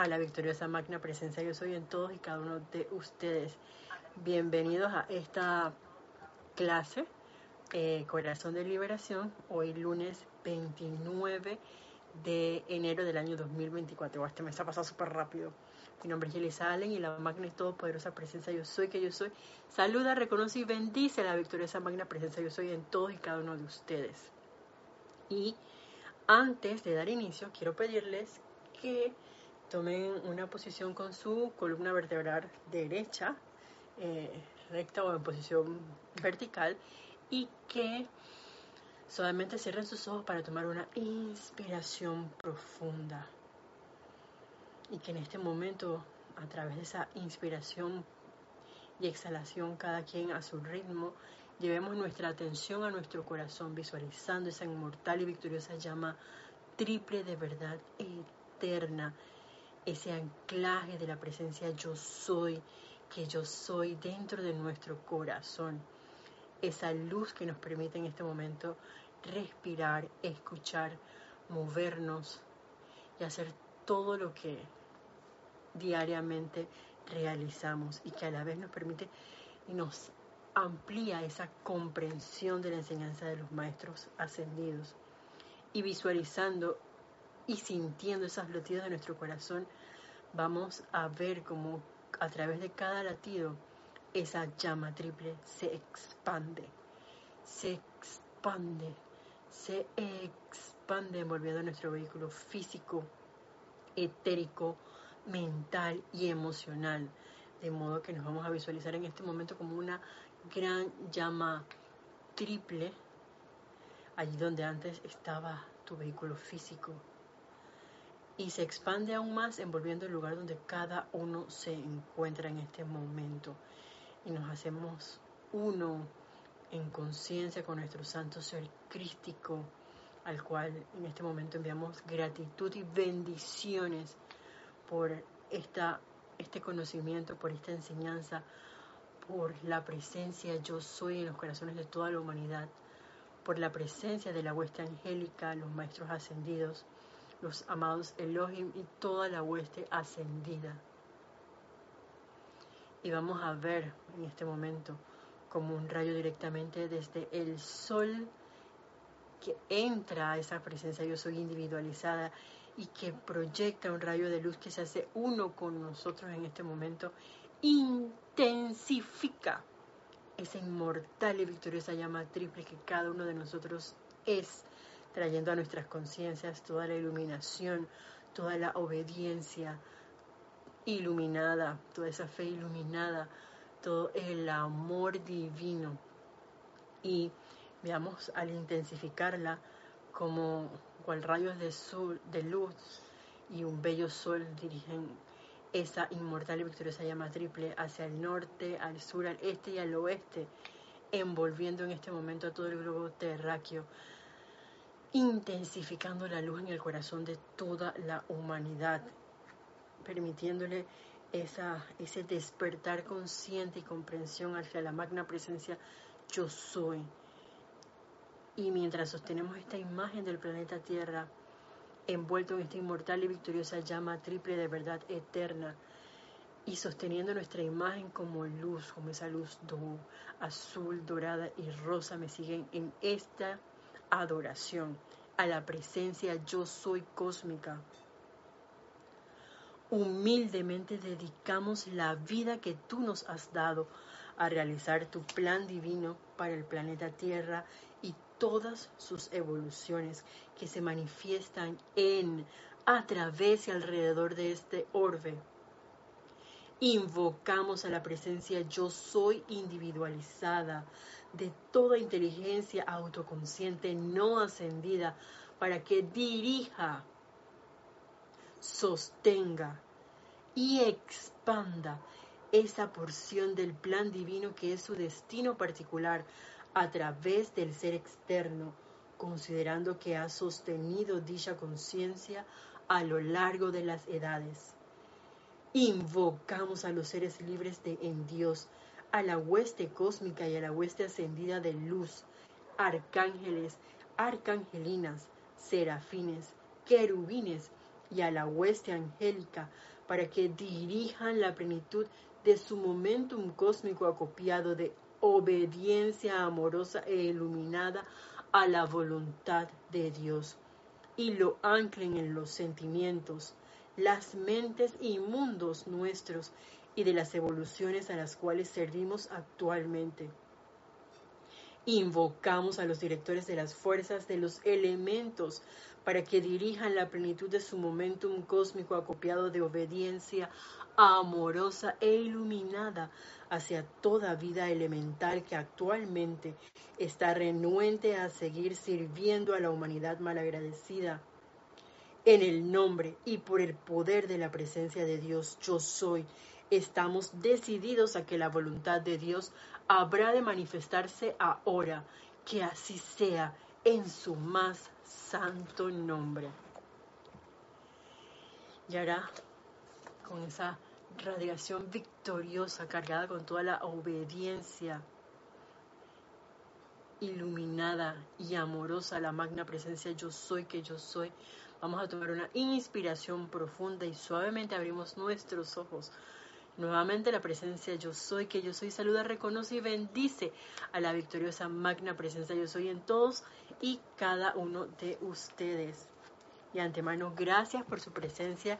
a la victoriosa magna presencia yo soy en todos y cada uno de ustedes. Bienvenidos a esta clase eh, Corazón de Liberación, hoy lunes 29 de enero del año 2024. Este mes ha pasado súper rápido. Mi nombre es Elisa Allen y la magna y todopoderosa presencia yo soy que yo soy. Saluda, reconoce y bendice la victoriosa magna presencia yo soy en todos y cada uno de ustedes. Y antes de dar inicio, quiero pedirles que tomen una posición con su columna vertebral derecha, eh, recta o en posición vertical, y que solamente cierren sus ojos para tomar una inspiración profunda. Y que en este momento, a través de esa inspiración y exhalación, cada quien a su ritmo, llevemos nuestra atención a nuestro corazón, visualizando esa inmortal y victoriosa llama triple de verdad eterna ese anclaje de la presencia yo soy, que yo soy dentro de nuestro corazón, esa luz que nos permite en este momento respirar, escuchar, movernos y hacer todo lo que diariamente realizamos y que a la vez nos permite y nos amplía esa comprensión de la enseñanza de los maestros ascendidos. Y visualizando y sintiendo esos latidos de nuestro corazón, vamos a ver cómo a través de cada latido esa llama triple se expande, se expande, se expande envolviendo nuestro vehículo físico, etérico, mental y emocional. De modo que nos vamos a visualizar en este momento como una gran llama triple, allí donde antes estaba tu vehículo físico, y se expande aún más envolviendo el lugar donde cada uno se encuentra en este momento. Y nos hacemos uno en conciencia con nuestro santo ser crístico, al cual en este momento enviamos gratitud y bendiciones por esta, este conocimiento, por esta enseñanza, por la presencia yo soy en los corazones de toda la humanidad, por la presencia de la hueste angélica, los maestros ascendidos, los amados Elohim y toda la hueste ascendida. Y vamos a ver en este momento como un rayo directamente desde el sol que entra a esa presencia yo soy individualizada y que proyecta un rayo de luz que se hace uno con nosotros en este momento, intensifica esa inmortal y victoriosa llama triple que cada uno de nosotros es trayendo a nuestras conciencias toda la iluminación, toda la obediencia iluminada, toda esa fe iluminada, todo el amor divino. Y veamos al intensificarla como cual rayos de, sol, de luz y un bello sol dirigen esa inmortal y victoriosa llama triple hacia el norte, al sur, al este y al oeste, envolviendo en este momento a todo el globo terráqueo intensificando la luz en el corazón de toda la humanidad, permitiéndole esa, ese despertar consciente y comprensión hacia la magna presencia yo soy. Y mientras sostenemos esta imagen del planeta Tierra, envuelto en esta inmortal y victoriosa llama triple de verdad eterna, y sosteniendo nuestra imagen como luz, como esa luz azul, dorada y rosa, me siguen en esta adoración a la presencia yo soy cósmica. Humildemente dedicamos la vida que tú nos has dado a realizar tu plan divino para el planeta Tierra y todas sus evoluciones que se manifiestan en, a través y alrededor de este orbe. Invocamos a la presencia yo soy individualizada de toda inteligencia autoconsciente no ascendida para que dirija, sostenga y expanda esa porción del plan divino que es su destino particular a través del ser externo, considerando que ha sostenido dicha conciencia a lo largo de las edades. Invocamos a los seres libres de en Dios a la hueste cósmica y a la hueste ascendida de luz, arcángeles, arcangelinas, serafines, querubines, y a la hueste angélica para que dirijan la plenitud de su momentum cósmico acopiado de obediencia amorosa e iluminada a la voluntad de Dios y lo anclen en los sentimientos, las mentes y mundos nuestros y de las evoluciones a las cuales servimos actualmente. Invocamos a los directores de las fuerzas de los elementos para que dirijan la plenitud de su momentum cósmico acopiado de obediencia amorosa e iluminada hacia toda vida elemental que actualmente está renuente a seguir sirviendo a la humanidad malagradecida. En el nombre y por el poder de la presencia de Dios, yo soy, estamos decididos a que la voluntad de Dios habrá de manifestarse ahora, que así sea en su más santo nombre. Y ahora, con esa radiación victoriosa cargada con toda la obediencia iluminada y amorosa la magna presencia yo soy que yo soy. Vamos a tomar una inspiración profunda y suavemente abrimos nuestros ojos. Nuevamente la presencia yo soy que yo soy saluda, reconoce y bendice a la victoriosa magna presencia yo soy en todos y cada uno de ustedes. Y antemano, gracias por su presencia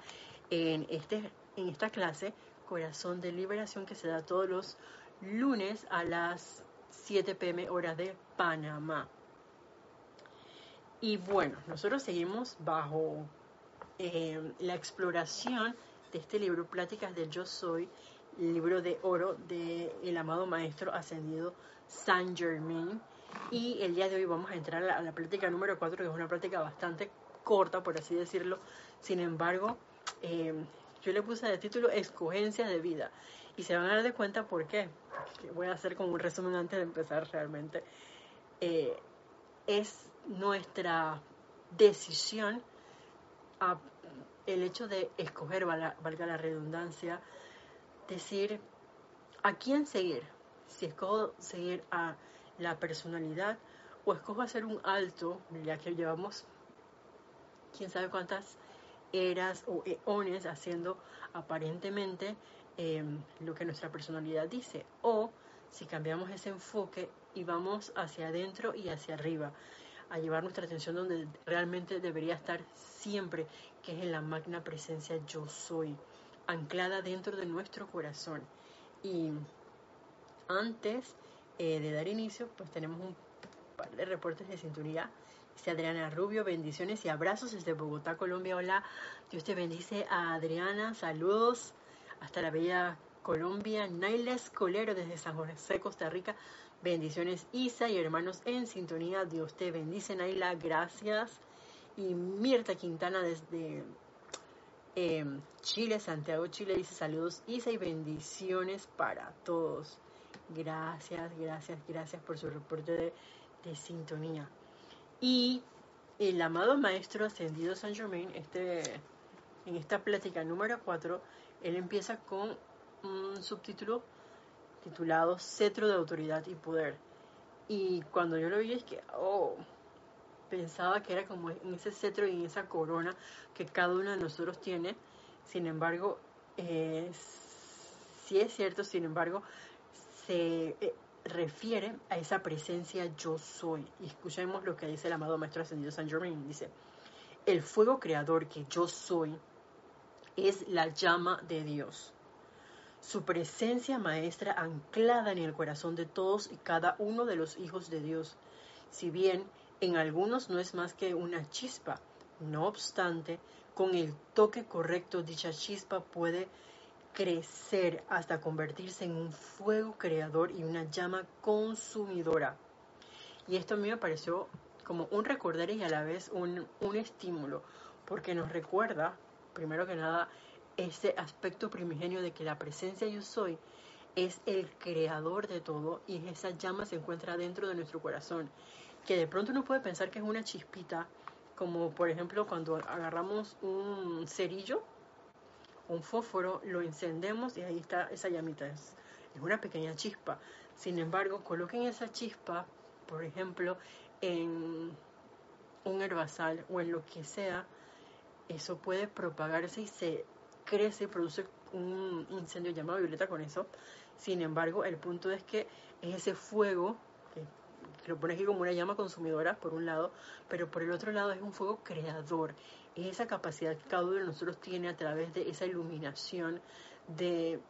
en este en esta clase Corazón de Liberación que se da todos los lunes a las 7 pm hora de Panamá. Y bueno, nosotros seguimos bajo eh, la exploración de este libro, Pláticas del Yo Soy, libro de oro del el amado Maestro Ascendido Saint Germain. Y el día de hoy vamos a entrar a la, a la plática número 4, que es una plática bastante corta, por así decirlo. Sin embargo, eh, yo le puse de título Escogencia de vida. Y se van a dar de cuenta por qué. Voy a hacer como un resumen antes de empezar realmente. Eh, es nuestra decisión el hecho de escoger, valga la redundancia, decir a quién seguir. Si escojo seguir a la personalidad o escojo hacer un alto, ya que llevamos quién sabe cuántas eras o eones haciendo aparentemente em, lo que nuestra personalidad dice. O si cambiamos ese enfoque y vamos hacia adentro y hacia arriba, a llevar nuestra atención donde realmente debería estar siempre, que es en la magna presencia yo soy, anclada dentro de nuestro corazón. Y antes eh, de dar inicio, pues tenemos un par de reportes de sintonía Adriana Rubio, bendiciones y abrazos desde Bogotá, Colombia. Hola, Dios te bendice a Adriana, saludos hasta la bella Colombia. Naila Escolero desde San José, Costa Rica. Bendiciones Isa y hermanos en sintonía. Dios te bendice Naila, gracias. Y Mirta Quintana desde em, Chile, Santiago, Chile dice saludos Isa y bendiciones para todos. Gracias, gracias, gracias por su reporte de sintonía. Y el amado Maestro Ascendido San Germain, este, en esta plática número 4, él empieza con un subtítulo titulado Cetro de Autoridad y Poder. Y cuando yo lo vi es que, oh, pensaba que era como en ese cetro y en esa corona que cada uno de nosotros tiene. Sin embargo, eh, sí es cierto, sin embargo, se, eh, refiere a esa presencia yo soy. Y escuchemos lo que dice el amado Maestro Ascendido San Germain. Dice, el fuego creador que yo soy es la llama de Dios. Su presencia maestra anclada en el corazón de todos y cada uno de los hijos de Dios. Si bien en algunos no es más que una chispa, no obstante, con el toque correcto dicha chispa puede crecer hasta convertirse en un fuego creador y una llama consumidora. Y esto a mí me pareció como un recordar y a la vez un, un estímulo, porque nos recuerda, primero que nada, ese aspecto primigenio de que la presencia yo soy es el creador de todo y esa llama se encuentra dentro de nuestro corazón, que de pronto uno puede pensar que es una chispita, como por ejemplo cuando agarramos un cerillo un fósforo, lo encendemos y ahí está esa llamita. Es, una pequeña chispa. Sin embargo, coloquen esa chispa, por ejemplo, en un herbazal o en lo que sea, eso puede propagarse y se crece, produce un incendio llamado violeta con eso. Sin embargo, el punto es que es ese fuego, que, lo pones aquí como una llama consumidora por un lado, pero por el otro lado es un fuego creador. Es esa capacidad que cada uno de nosotros tiene a través de esa iluminación de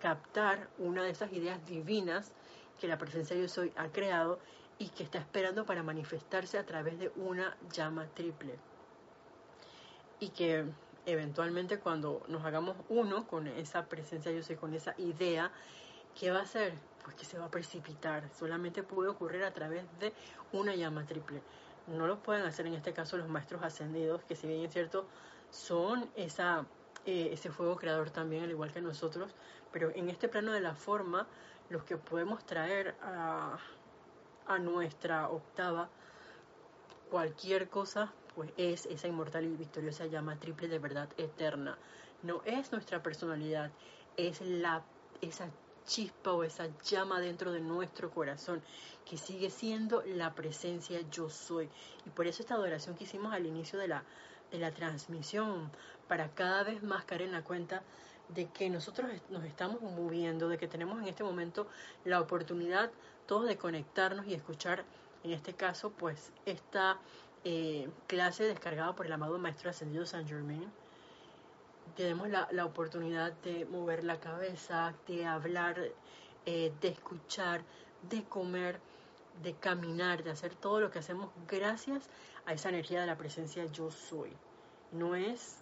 captar una de esas ideas divinas que la presencia de yo soy ha creado y que está esperando para manifestarse a través de una llama triple. Y que eventualmente cuando nos hagamos uno con esa presencia yo soy, con esa idea, ¿qué va a hacer? Pues que se va a precipitar. Solamente puede ocurrir a través de una llama triple. No lo pueden hacer en este caso los maestros ascendidos, que si bien es cierto, son esa, eh, ese fuego creador también, al igual que nosotros, pero en este plano de la forma, los que podemos traer a, a nuestra octava cualquier cosa, pues es esa inmortal y victoriosa llama triple de verdad eterna. No es nuestra personalidad, es la esa chispa o esa llama dentro de nuestro corazón que sigue siendo la presencia yo soy. Y por eso esta adoración que hicimos al inicio de la, de la transmisión, para cada vez más caer en la cuenta de que nosotros nos estamos moviendo, de que tenemos en este momento la oportunidad todos de conectarnos y escuchar, en este caso, pues esta eh, clase descargada por el amado Maestro Ascendido San Germain. Tenemos la, la oportunidad de mover la cabeza, de hablar, eh, de escuchar, de comer, de caminar, de hacer todo lo que hacemos gracias a esa energía de la presencia yo soy. No es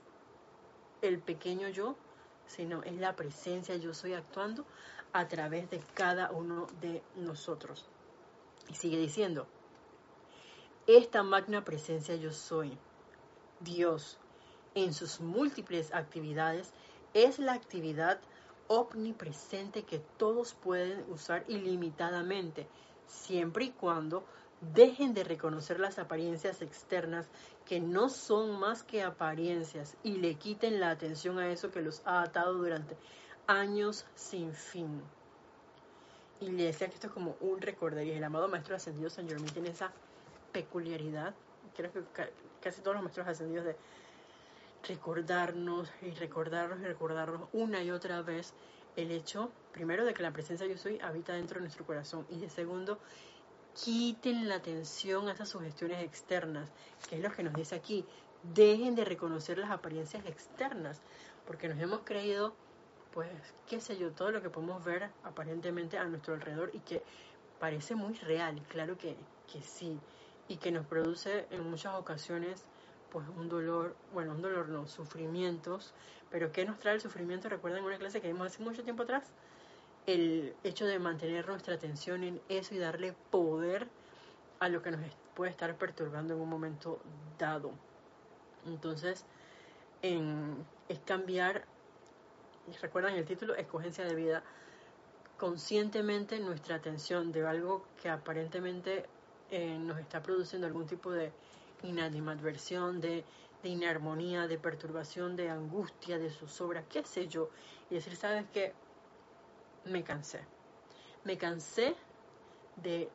el pequeño yo, sino es la presencia yo soy actuando a través de cada uno de nosotros. Y sigue diciendo, esta magna presencia yo soy, Dios, en sus múltiples actividades, es la actividad omnipresente que todos pueden usar ilimitadamente, siempre y cuando dejen de reconocer las apariencias externas que no son más que apariencias y le quiten la atención a eso que los ha atado durante años sin fin. Y le decía que esto es como un recordaría. El amado Maestro Ascendido San Germán tiene esa peculiaridad, creo que casi todos los Maestros Ascendidos, de recordarnos y recordarnos y recordarnos una y otra vez el hecho, primero, de que la presencia yo soy habita dentro de nuestro corazón y de segundo, quiten la atención a esas sugestiones externas, que es lo que nos dice aquí. Dejen de reconocer las apariencias externas, porque nos hemos creído, pues, qué sé yo, todo lo que podemos ver aparentemente a nuestro alrededor y que parece muy real, claro que, que sí, y que nos produce en muchas ocasiones, pues, un dolor, bueno, un dolor no, sufrimientos, pero ¿qué nos trae el sufrimiento? Recuerden una clase que vimos hace mucho tiempo atrás, el hecho de mantener nuestra atención en eso y darle poder a lo que nos puede estar perturbando en un momento dado. Entonces, es cambiar, recuerdan el título, escogencia de vida, conscientemente nuestra atención de algo que aparentemente eh, nos está produciendo algún tipo de inanimadversión, de, de inarmonía, de perturbación, de angustia, de zozobra, qué sé yo, y decir, ¿sabes qué? me cansé. Me cansé de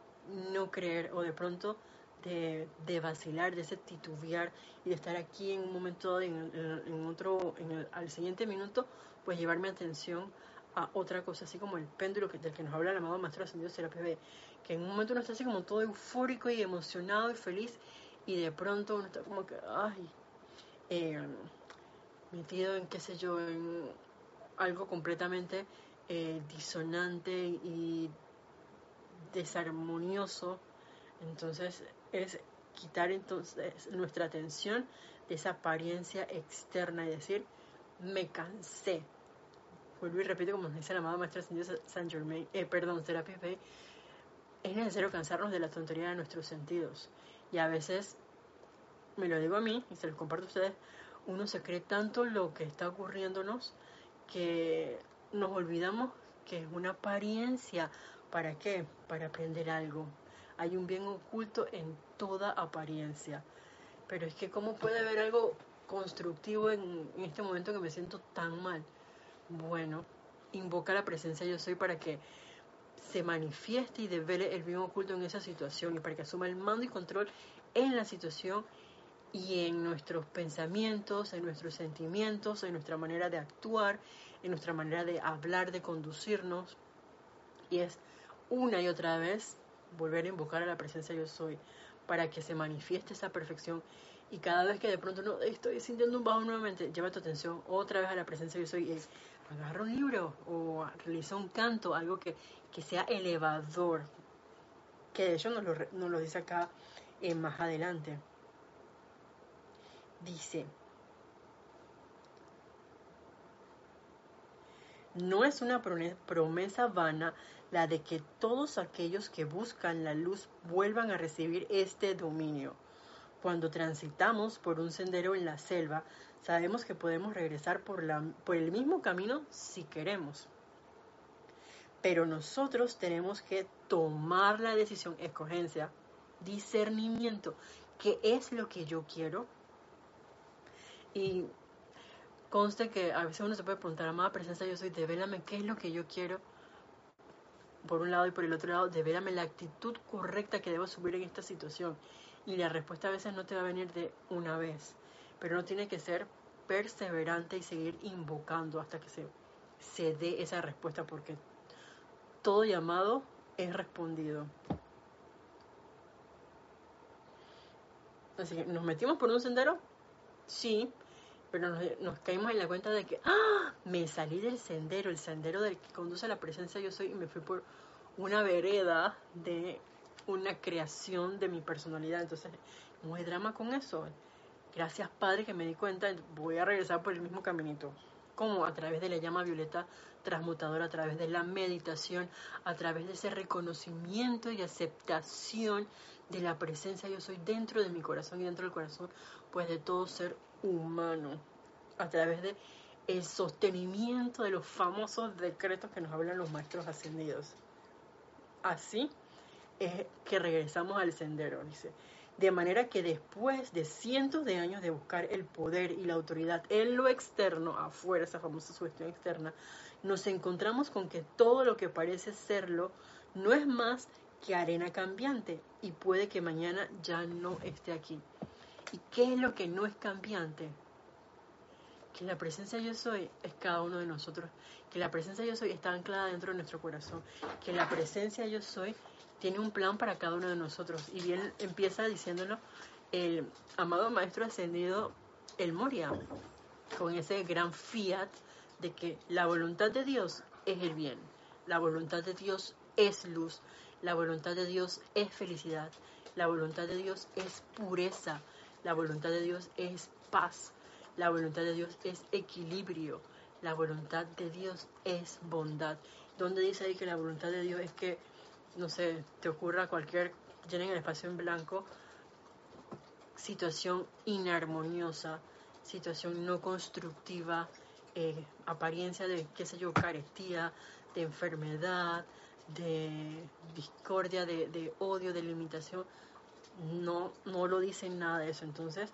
no creer o de pronto de, vacilar, de ese titubear y de estar aquí en un momento, en, en, otro, en el, al siguiente minuto, pues llevar mi atención a otra cosa, así como el péndulo que, del que nos habla el amado Maestro Ascendido Serapis B, que en un momento uno está así como todo eufórico y emocionado y feliz, y de pronto uno está como que, ay, eh, metido en qué sé yo, en algo completamente eh, disonante y desarmonioso. Entonces es quitar entonces nuestra atención de esa apariencia externa y decir, me cansé. Vuelvo y repito, como nos dice la amada maestra San Germain, eh, perdón, Serapis Bay, es necesario cansarnos de la tontería de nuestros sentidos. Y a veces, me lo digo a mí y se lo comparto a ustedes, uno se cree tanto lo que está ocurriéndonos que nos olvidamos que es una apariencia. ¿Para qué? Para aprender algo. Hay un bien oculto en toda apariencia. Pero es que ¿cómo puede haber algo constructivo en, este momento que me siento tan mal? Bueno, invoca la presencia yo soy para que se manifieste y devele el bien oculto en esa situación y para que asuma el mando y control en la situación y en nuestros pensamientos, en nuestros sentimientos, en nuestra manera de actuar, en nuestra manera de hablar, de conducirnos. Y es una y otra vez volver a invocar a la presencia yo soy para que se manifieste esa perfección. Y cada vez que de pronto no estoy sintiendo un bajo nuevamente, lleva tu atención otra vez a la presencia yo soy y agarra un libro o realiza un canto, algo que, sea elevador, que de hecho nos lo, nos lo dice acá eh, más adelante. Dice, no es una promesa vana la de que todos aquellos que buscan la luz vuelvan a recibir este dominio. Cuando transitamos por un sendero en la selva, sabemos que podemos regresar por, el mismo camino si queremos. Pero nosotros tenemos que tomar la decisión, escogencia, discernimiento. ¿Qué es lo que yo quiero? Y conste que a veces uno se puede preguntar, amada presencia, yo soy, devélame qué es lo que yo quiero por un lado y por el otro lado, devélame la actitud correcta que debo subir en esta situación. Y la respuesta a veces no te va a venir de una vez, pero no tiene que ser perseverante y seguir invocando hasta que se, se dé esa respuesta, porque todo llamado es respondido. Así que nos metimos por un sendero, sí, pero nos, caímos en la cuenta de que, ¡ah! Me salí del sendero, el sendero del que conduce a la presencia yo soy, y me fui por una vereda de una creación de mi personalidad. Entonces, no hay drama con eso. Gracias, Padre, que me di cuenta, voy a regresar por el mismo caminito. Como a través de la llama violeta transmutadora, a través de la meditación, a través de ese reconocimiento y aceptación de la presencia yo soy dentro de mi corazón y dentro del corazón, pues de todo ser humano, a través de el sostenimiento de los famosos decretos que nos hablan los maestros ascendidos. Así que regresamos al sendero, dice. De manera que después de cientos de años de buscar el poder y la autoridad en lo externo, afuera, esa famosa sugestión externa, nos encontramos con que todo lo que parece serlo no es más que arena cambiante y puede que mañana ya no esté aquí. ¿Y qué es lo que no es cambiante? Que la presencia yo soy es cada uno de nosotros, que la presencia yo soy está anclada dentro de nuestro corazón, que la presencia yo soy tiene un plan para cada uno de nosotros. Y bien empieza diciéndolo el amado Maestro Ascendido, el Moria, con ese gran fiat de que la voluntad de Dios es el bien, la voluntad de Dios es luz, la voluntad de Dios es felicidad, la voluntad de Dios es pureza, la voluntad de Dios es paz, la voluntad de Dios es equilibrio, la voluntad de Dios es bondad. Donde dice ahí que la voluntad de Dios es que no sé, te ocurra cualquier, llenen el espacio en blanco, situación inarmoniosa, situación no constructiva, eh, apariencia de, qué sé yo, carestía, de enfermedad, de discordia, de, de, odio, de limitación, no, no lo dicen nada de eso. Entonces,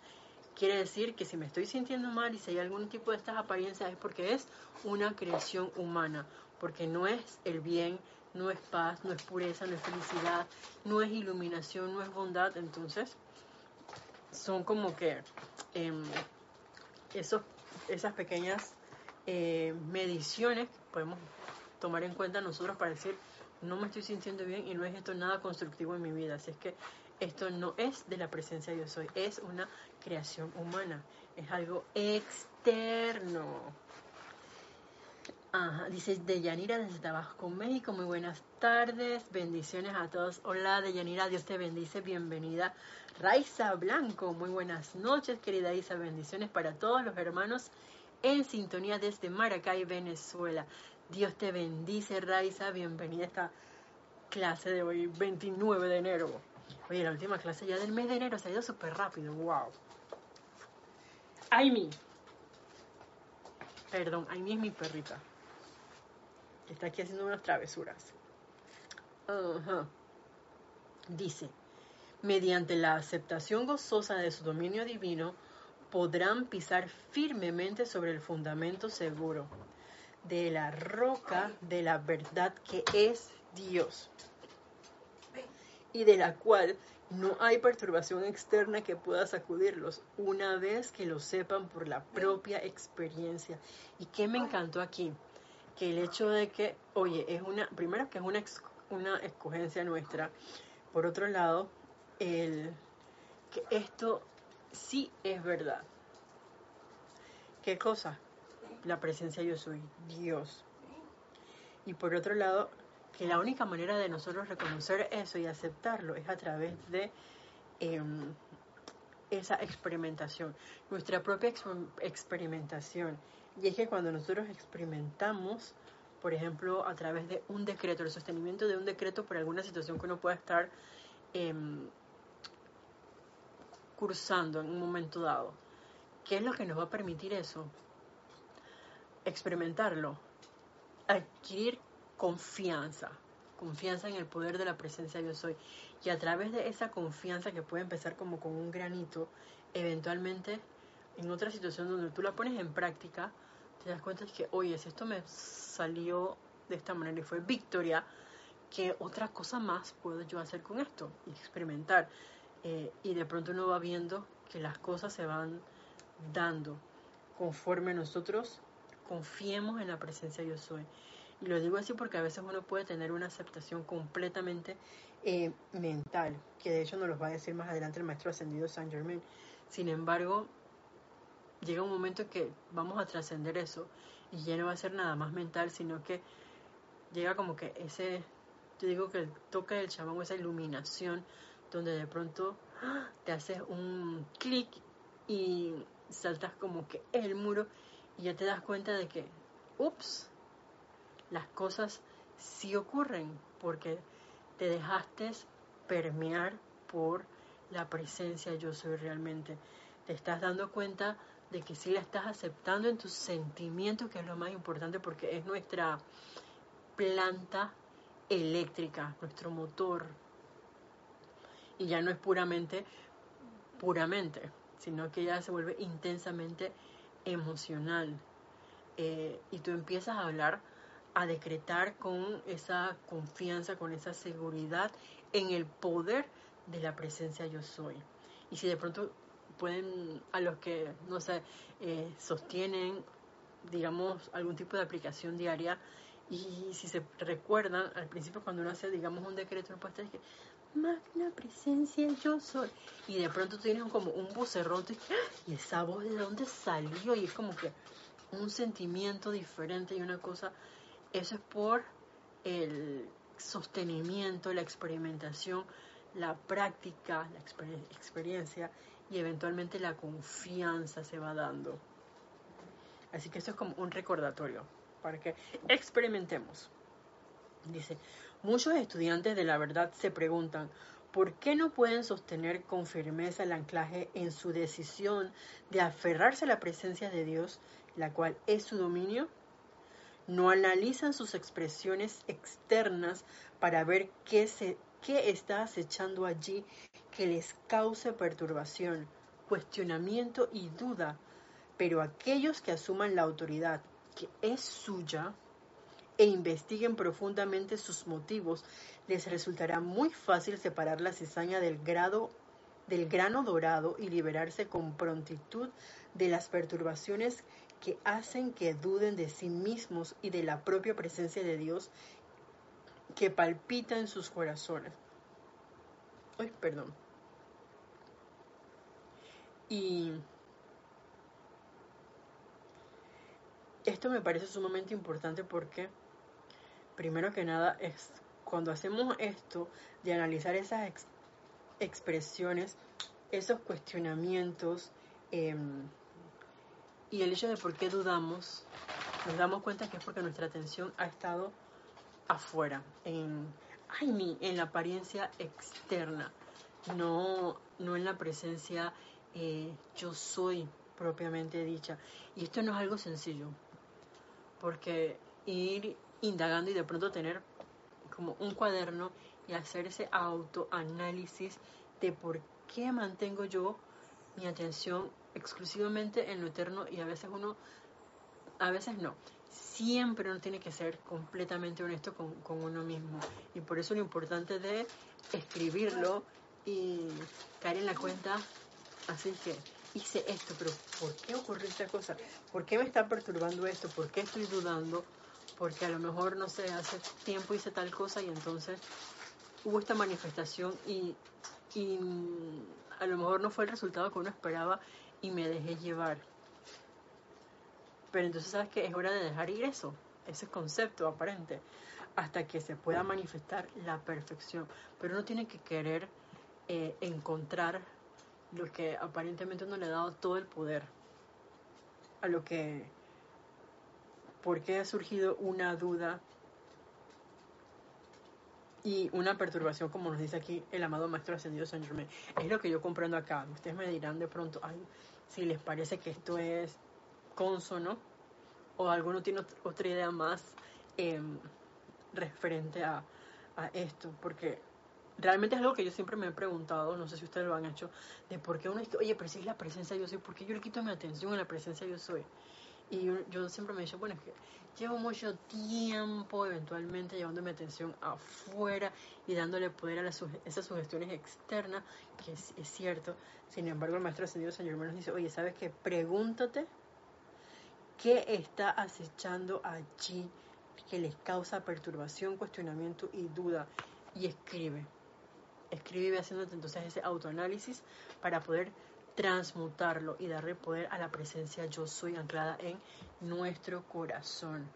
quiere decir que si me estoy sintiendo mal y si hay algún tipo de estas apariencias es porque es una creación humana, porque no es el bien, no es paz, no es pureza, no es felicidad, no es iluminación, no es bondad. Entonces, son como que em, esos, esas pequeñas eh, mediciones que podemos tomar en cuenta nosotros para decir, no me estoy sintiendo bien y no es esto nada constructivo en mi vida. Así es que esto no es de la presencia de yo soy, es una creación humana, es algo externo. Ajá, dice Deyanira desde Tabasco, México. Muy buenas tardes, bendiciones a todos. Hola Deyanira, Dios te bendice, bienvenida. Raiza Blanco, muy buenas noches, querida Isa, bendiciones para todos los hermanos en sintonía desde Maracay, Venezuela. Dios te bendice, Raiza, bienvenida a esta clase de hoy, 29 de enero. Oye, la última clase ya del mes de enero se ha ido súper rápido, wow. Aimi. Perdón, Aimi es mi perrita está aquí haciendo unas travesuras. Dice, mediante la aceptación gozosa de su dominio divino, podrán pisar firmemente sobre el fundamento seguro de la roca de la verdad que es Dios y de la cual No hay perturbación externa que pueda sacudirlos una vez que lo sepan por la propia experiencia. ¿Y qué me encantó aquí? Que el hecho de que, oye, es una, primero que es una, una escogencia nuestra, por otro lado, el que esto sí es verdad. ¿Qué cosa? La presencia yo soy, Dios. Y por otro lado, que la única manera de nosotros reconocer eso y aceptarlo es a través de em, esa experimentación, nuestra propia experimentación. Y es que cuando nosotros experimentamos, por ejemplo, a través de un decreto, el sostenimiento de un decreto por alguna situación que uno pueda estar em, cursando en un momento dado, ¿qué es lo que nos va a permitir eso? Experimentarlo, adquirir confianza, confianza en el poder de la presencia yo soy. Y a través de esa confianza que puede empezar como con un granito, eventualmente en otra situación donde tú la pones en práctica, te das cuenta de que, oye, si esto me salió de esta manera y fue victoria, ¿qué otra cosa más puedo yo hacer con esto? Y experimentar. Eh, y de pronto uno va viendo que las cosas se van dando conforme nosotros confiemos en la presencia yo soy. Y lo digo así porque a veces uno puede tener una aceptación completamente eh, mental, que de hecho nos los va a decir más adelante el maestro ascendido Saint Germain. Sin embargo, llega un momento que vamos a trascender eso y ya no va a ser nada más mental, sino que llega como que ese, yo digo que el toque del chamán esa iluminación donde de pronto ¡ah! te haces un clic y saltas como que el muro y ya te das cuenta de que, ups, las cosas sí ocurren porque te dejaste permear por la presencia yo soy realmente. Te estás dando cuenta de que sí la estás aceptando en tus sentimientos, que es lo más importante porque es nuestra planta eléctrica, nuestro motor. Y ya no es puramente, puramente, sino que ya se vuelve intensamente emocional. Eh, y tú empiezas a hablar a decretar con esa confianza, con esa seguridad en el poder de la presencia yo soy. Y si de pronto pueden, a los que, no sé, eh, sostienen, digamos, algún tipo de aplicación diaria, y si se recuerdan, al principio cuando uno hace, digamos, un decreto, uno puede estar que, magna presencia yo soy. Y de pronto tienes como un vocerrón, y esa voz de dónde salió, y es como que un sentimiento diferente y una cosa eso es por el sostenimiento, la experimentación, la práctica, la experiencia y eventualmente la confianza se va dando. Así que eso es como un recordatorio para que experimentemos. Dice, muchos estudiantes de la verdad se preguntan, ¿por qué no pueden sostener con firmeza el anclaje en su decisión de aferrarse a la presencia de Dios, la cual es su dominio? no analizan sus expresiones externas para ver qué, se, qué está acechando allí que les cause perturbación, cuestionamiento y duda. Pero aquellos que asuman la autoridad que es suya e investiguen profundamente sus motivos, les resultará muy fácil separar la cizaña del del grano dorado y liberarse con prontitud de las perturbaciones que hacen que duden de sí mismos y de la propia presencia de Dios que palpita en sus corazones. Ay, perdón. Y esto me parece sumamente importante porque, primero que nada, es cuando hacemos esto de analizar esas expresiones, esos cuestionamientos, eh, y el hecho de por qué dudamos, nos damos cuenta que es porque nuestra atención ha estado afuera, en, ay, en la apariencia externa, no, no en la presencia eh, yo soy propiamente dicha. Y esto no es algo sencillo, porque ir indagando y de pronto tener como un cuaderno y hacer ese autoanálisis de por qué mantengo yo mi atención exclusivamente en lo eterno y a veces uno, a veces no. Siempre uno tiene que ser completamente honesto con, uno mismo. Y por eso lo importante de escribirlo y caer en la cuenta, así que hice esto, pero ¿por qué ocurrió esta cosa? ¿Por qué me está perturbando esto? ¿Por qué estoy dudando? Porque a lo mejor, no sé, hace tiempo hice tal cosa y entonces hubo esta manifestación y, y a lo mejor no fue el resultado que uno esperaba y me dejé llevar. Pero entonces, ¿sabes qué? Es hora de dejar ir eso, ese concepto aparente, hasta que se pueda manifestar la perfección. Pero uno tiene que querer eh, encontrar lo que aparentemente uno le ha dado todo el poder a lo que por qué ha surgido una duda y una perturbación como nos dice aquí el amado maestro ascendido San Germain es lo que yo comprendo acá ustedes me dirán de pronto ay, si les parece que esto es consono o alguno tiene otra idea más eh, referente a, esto porque realmente es algo que yo siempre me he preguntado, no sé si ustedes lo han hecho, de por qué uno dice, oye, pero si es la presencia yo soy, ¿por qué yo le quito mi atención a la presencia yo soy? Y yo, siempre me he dicho, bueno, es que llevo mucho tiempo eventualmente llevando mi atención afuera y dándole poder a esas sugestiones externas, que es, cierto. Sin embargo, el maestro ascendido Señor nos dice, oye, ¿sabes qué? Pregúntate qué está acechando allí que les causa perturbación, cuestionamiento y duda y escribe escribe haciéndote entonces ese autoanálisis para poder transmutarlo y darle poder a la presencia yo soy anclada en nuestro corazón.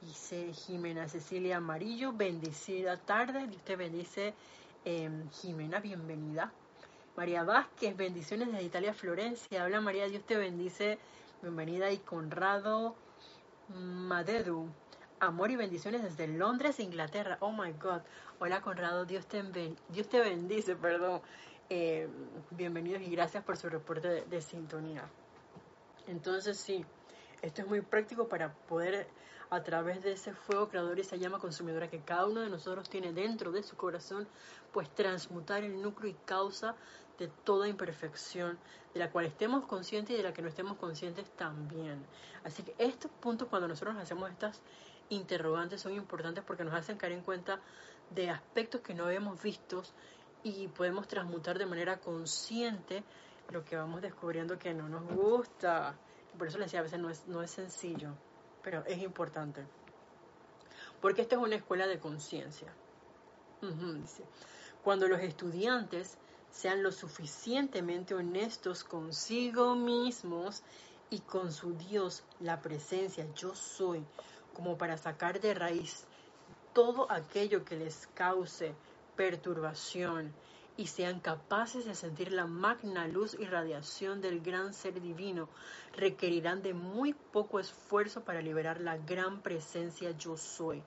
Dice Jimena Cecilia Amarillo, bendecida tarde, Dios te bendice. Em, Jimena, bienvenida. María Vázquez, bendiciones desde Italia, Florencia. Habla María, Dios te bendice. Bienvenida. Y Conrado Madedu, amor y bendiciones desde Londres, Inglaterra. Oh my God. Hola Conrado, Dios te, Dios te bendice, perdón. Eh, bienvenidos y gracias por su reporte de, sintonía. Entonces sí, esto es muy práctico para poder a través de ese fuego creador y esa llama consumidora que cada uno de nosotros tiene dentro de su corazón, pues transmutar el núcleo y causa de toda imperfección, de la cual estemos conscientes y de la que no estemos conscientes también. Así que estos puntos cuando nosotros hacemos estas interrogantes son importantes porque nos hacen caer en cuenta de aspectos que no habíamos visto y podemos transmutar de manera consciente lo que vamos descubriendo que no nos gusta. Por eso les decía, a veces no es, no es sencillo, pero es importante. Porque esta es una escuela de conciencia. Cuando los estudiantes sean lo suficientemente honestos consigo mismos y con su Dios, la presencia, yo soy, como para sacar de raíz todo aquello que les cause perturbación y sean capaces de sentir la magna luz y radiación del gran ser divino, requerirán de muy poco esfuerzo para liberar la gran presencia yo soy,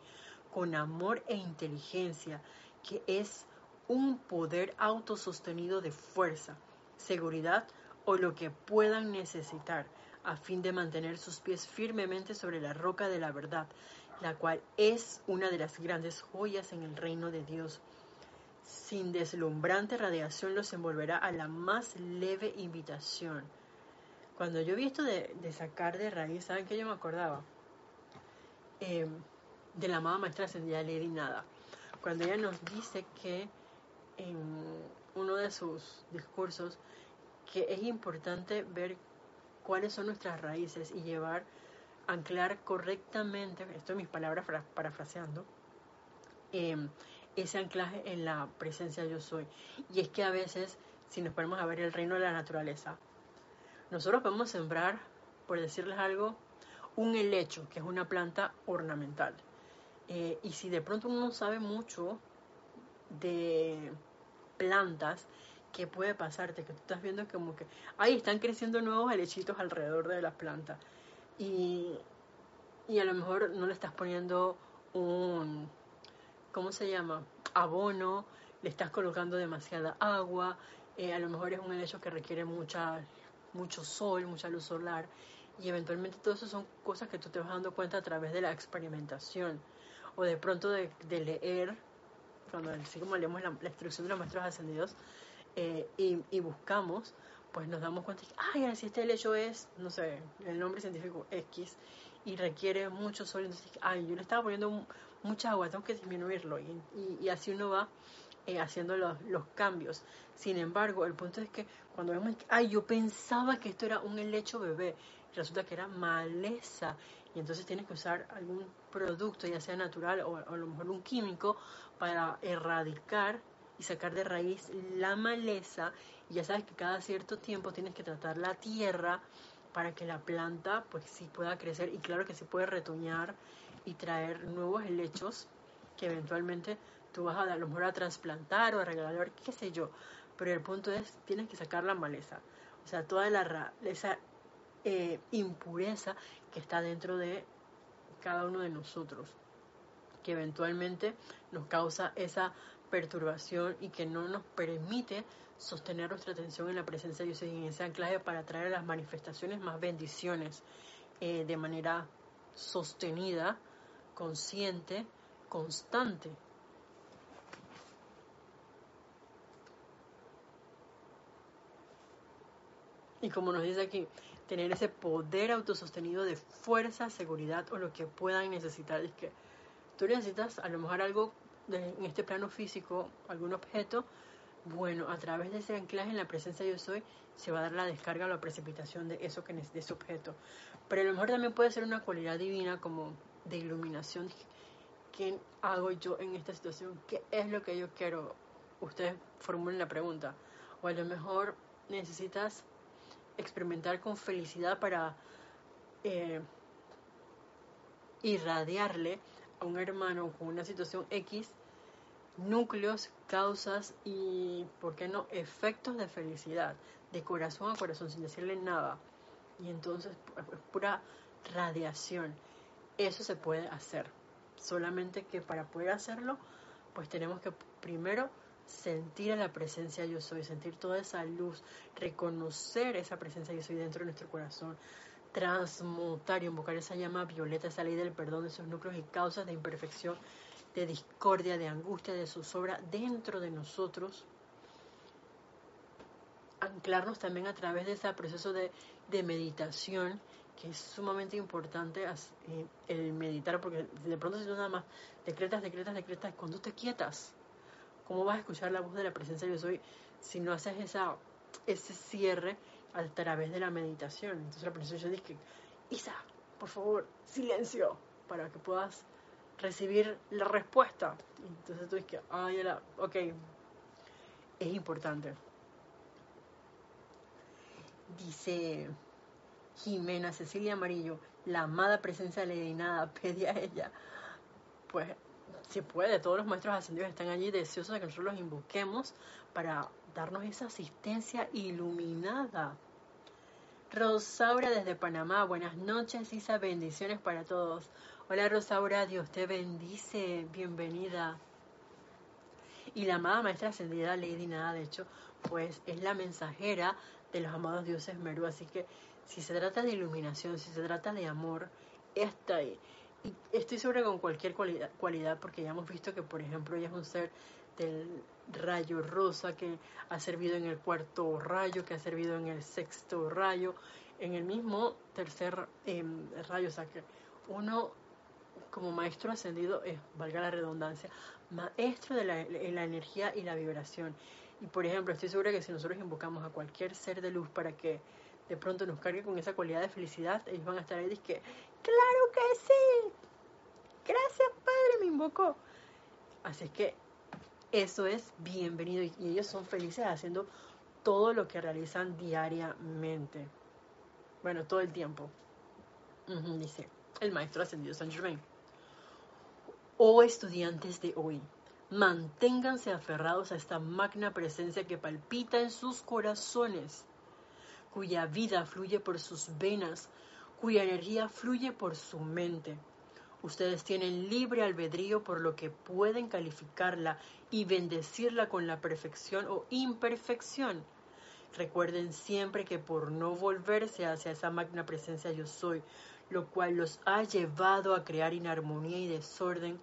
con amor e inteligencia, que es un poder autosostenido de fuerza, seguridad o lo que puedan necesitar, a fin de mantener sus pies firmemente sobre la roca de la verdad, la cual es una de las grandes joyas en el reino de Dios. Sin deslumbrante radiación los envolverá a la más leve invitación. Cuando yo vi esto de, sacar de raíz, ¿saben qué yo me acordaba? Em, de la amada maestra ascendida Lady Nada. Cuando ella nos dice que en uno de sus discursos que es importante ver cuáles son nuestras raíces y llevar anclar correctamente, esto es mis palabras parafraseando, em, ese anclaje en la presencia yo soy. Y es que a veces, si nos ponemos a ver el reino de la naturaleza, nosotros podemos sembrar, por decirles algo, un helecho, que es una planta ornamental. Eh, y si de pronto uno no sabe mucho de plantas, ¿qué puede pasarte? Que tú estás viendo como que, ahí están creciendo nuevos helechitos alrededor de las plantas y, y a lo mejor no le estás poniendo un, ¿cómo se llama? Abono, le estás colocando demasiada agua, eh, a lo mejor es un hecho que requiere mucha, mucho sol, mucha luz solar, y eventualmente todo eso son cosas que tú te vas dando cuenta a través de la experimentación, o de pronto de, leer, cuando así como leemos la, instrucción de los maestros ascendidos, eh, y, y buscamos, pues nos damos cuenta que, ay, si este hecho es, no sé, el nombre científico X y requiere mucho sol, entonces, ay, yo le estaba poniendo mucha agua, tengo que disminuirlo. Y, y, así uno va eh, haciendo los, los, cambios. Sin embargo, el punto es que cuando vemos, ay, yo pensaba que esto era un helecho bebé, resulta que era maleza. Y entonces tienes que usar algún producto, ya sea natural o, a lo mejor un químico, para erradicar y sacar de raíz la maleza. Y ya sabes que cada cierto tiempo tienes que tratar la tierra para que la planta pues sí pueda crecer y claro que sí puede retoñar y traer nuevos helechos que eventualmente tú vas a, a lo mejor a trasplantar o a regalar, qué sé yo. Pero el punto es, tienes que sacar la maleza. O sea, toda la, esa eh, impureza que está dentro de cada uno de nosotros, que eventualmente nos causa esa perturbación y que no nos permite sostener nuestra atención en la presencia de Dios y en ese anclaje para traer las manifestaciones más bendiciones eh, de manera sostenida, consciente, constante. Y como nos dice aquí, tener ese poder autosostenido de fuerza, seguridad o lo que puedan necesitar. Es que tú necesitas a lo mejor algo en este plano físico, algún objeto, bueno, a través de ese anclaje en la presencia de yo soy, se va a dar la descarga o la precipitación de eso que de ese objeto. Pero a lo mejor también puede ser una cualidad divina como de iluminación. ¿Qué hago yo en esta situación? ¿Qué es lo que yo quiero? Ustedes formulen la pregunta. O a lo mejor necesitas experimentar con felicidad para eh, irradiarle a un hermano con una situación X núcleos, causas y, ¿por qué no?, efectos de felicidad, de corazón a corazón, sin decirle nada. Y entonces es pura radiación. Eso se puede hacer. Solamente que para poder hacerlo, pues tenemos que primero sentir la presencia yo soy, sentir toda esa luz, reconocer esa presencia yo soy dentro de nuestro corazón, transmutar y invocar esa llama violeta, esa ley del perdón de esos núcleos y causas de imperfección, de discordia, de angustia, de zozobra dentro de nosotros. Anclarnos también a través de ese proceso de, de meditación, que es sumamente importante eh, el meditar, porque de pronto si tú nada más decretas, decretas, decretas, cuando te quietas, ¿Cómo vas a escuchar la voz de la presencia de Dios hoy si no haces ese cierre a través de la meditación? Entonces la presencia Dios dice, Isa, por favor, silencio, para que puedas recibir la respuesta. Entonces tú dices, ay, la, ok, es importante. Dice Jimena Cecilia Amarillo, la amada presencia de nada, pedí a ella. Pues si puede, todos los maestros ascendidos están allí deseosos de que nosotros los invoquemos para darnos esa asistencia iluminada. Rosaura desde Panamá, buenas noches, Isa, bendiciones para todos. Hola Rosaura, Dios te bendice, bienvenida. Y la amada maestra ascendida Lady Nada, de hecho, pues es la mensajera de los amados dioses Meru, así que si se trata de iluminación, si se trata de amor, está ahí estoy segura con cualquier cualidad, porque ya hemos visto que, por ejemplo, ella es un ser del rayo rosa que ha servido en el cuarto rayo, que ha servido en el sexto rayo, en el mismo tercer em, rayo. O sea que uno, como maestro ascendido, es, valga la redundancia, maestro de la, energía y la vibración. Y por ejemplo, estoy segura que si nosotros invocamos a cualquier ser de luz para que de pronto nos cargue con esa cualidad de felicidad, ellos van a estar ahí que, claro que sí, gracias Padre, me invocó. Así que eso es bienvenido y ellos son felices haciendo todo lo que realizan diariamente. Bueno, todo el tiempo. dice el maestro ascendido San Germain. Oh estudiantes de hoy, manténganse aferrados a esta magna presencia que palpita en sus corazones cuya vida fluye por sus venas, cuya energía fluye por su mente. Ustedes tienen libre albedrío por lo que pueden calificarla y bendecirla con la perfección o imperfección. Recuerden siempre que por no volverse hacia esa magna presencia yo soy, lo cual los ha llevado a crear inarmonía y desorden,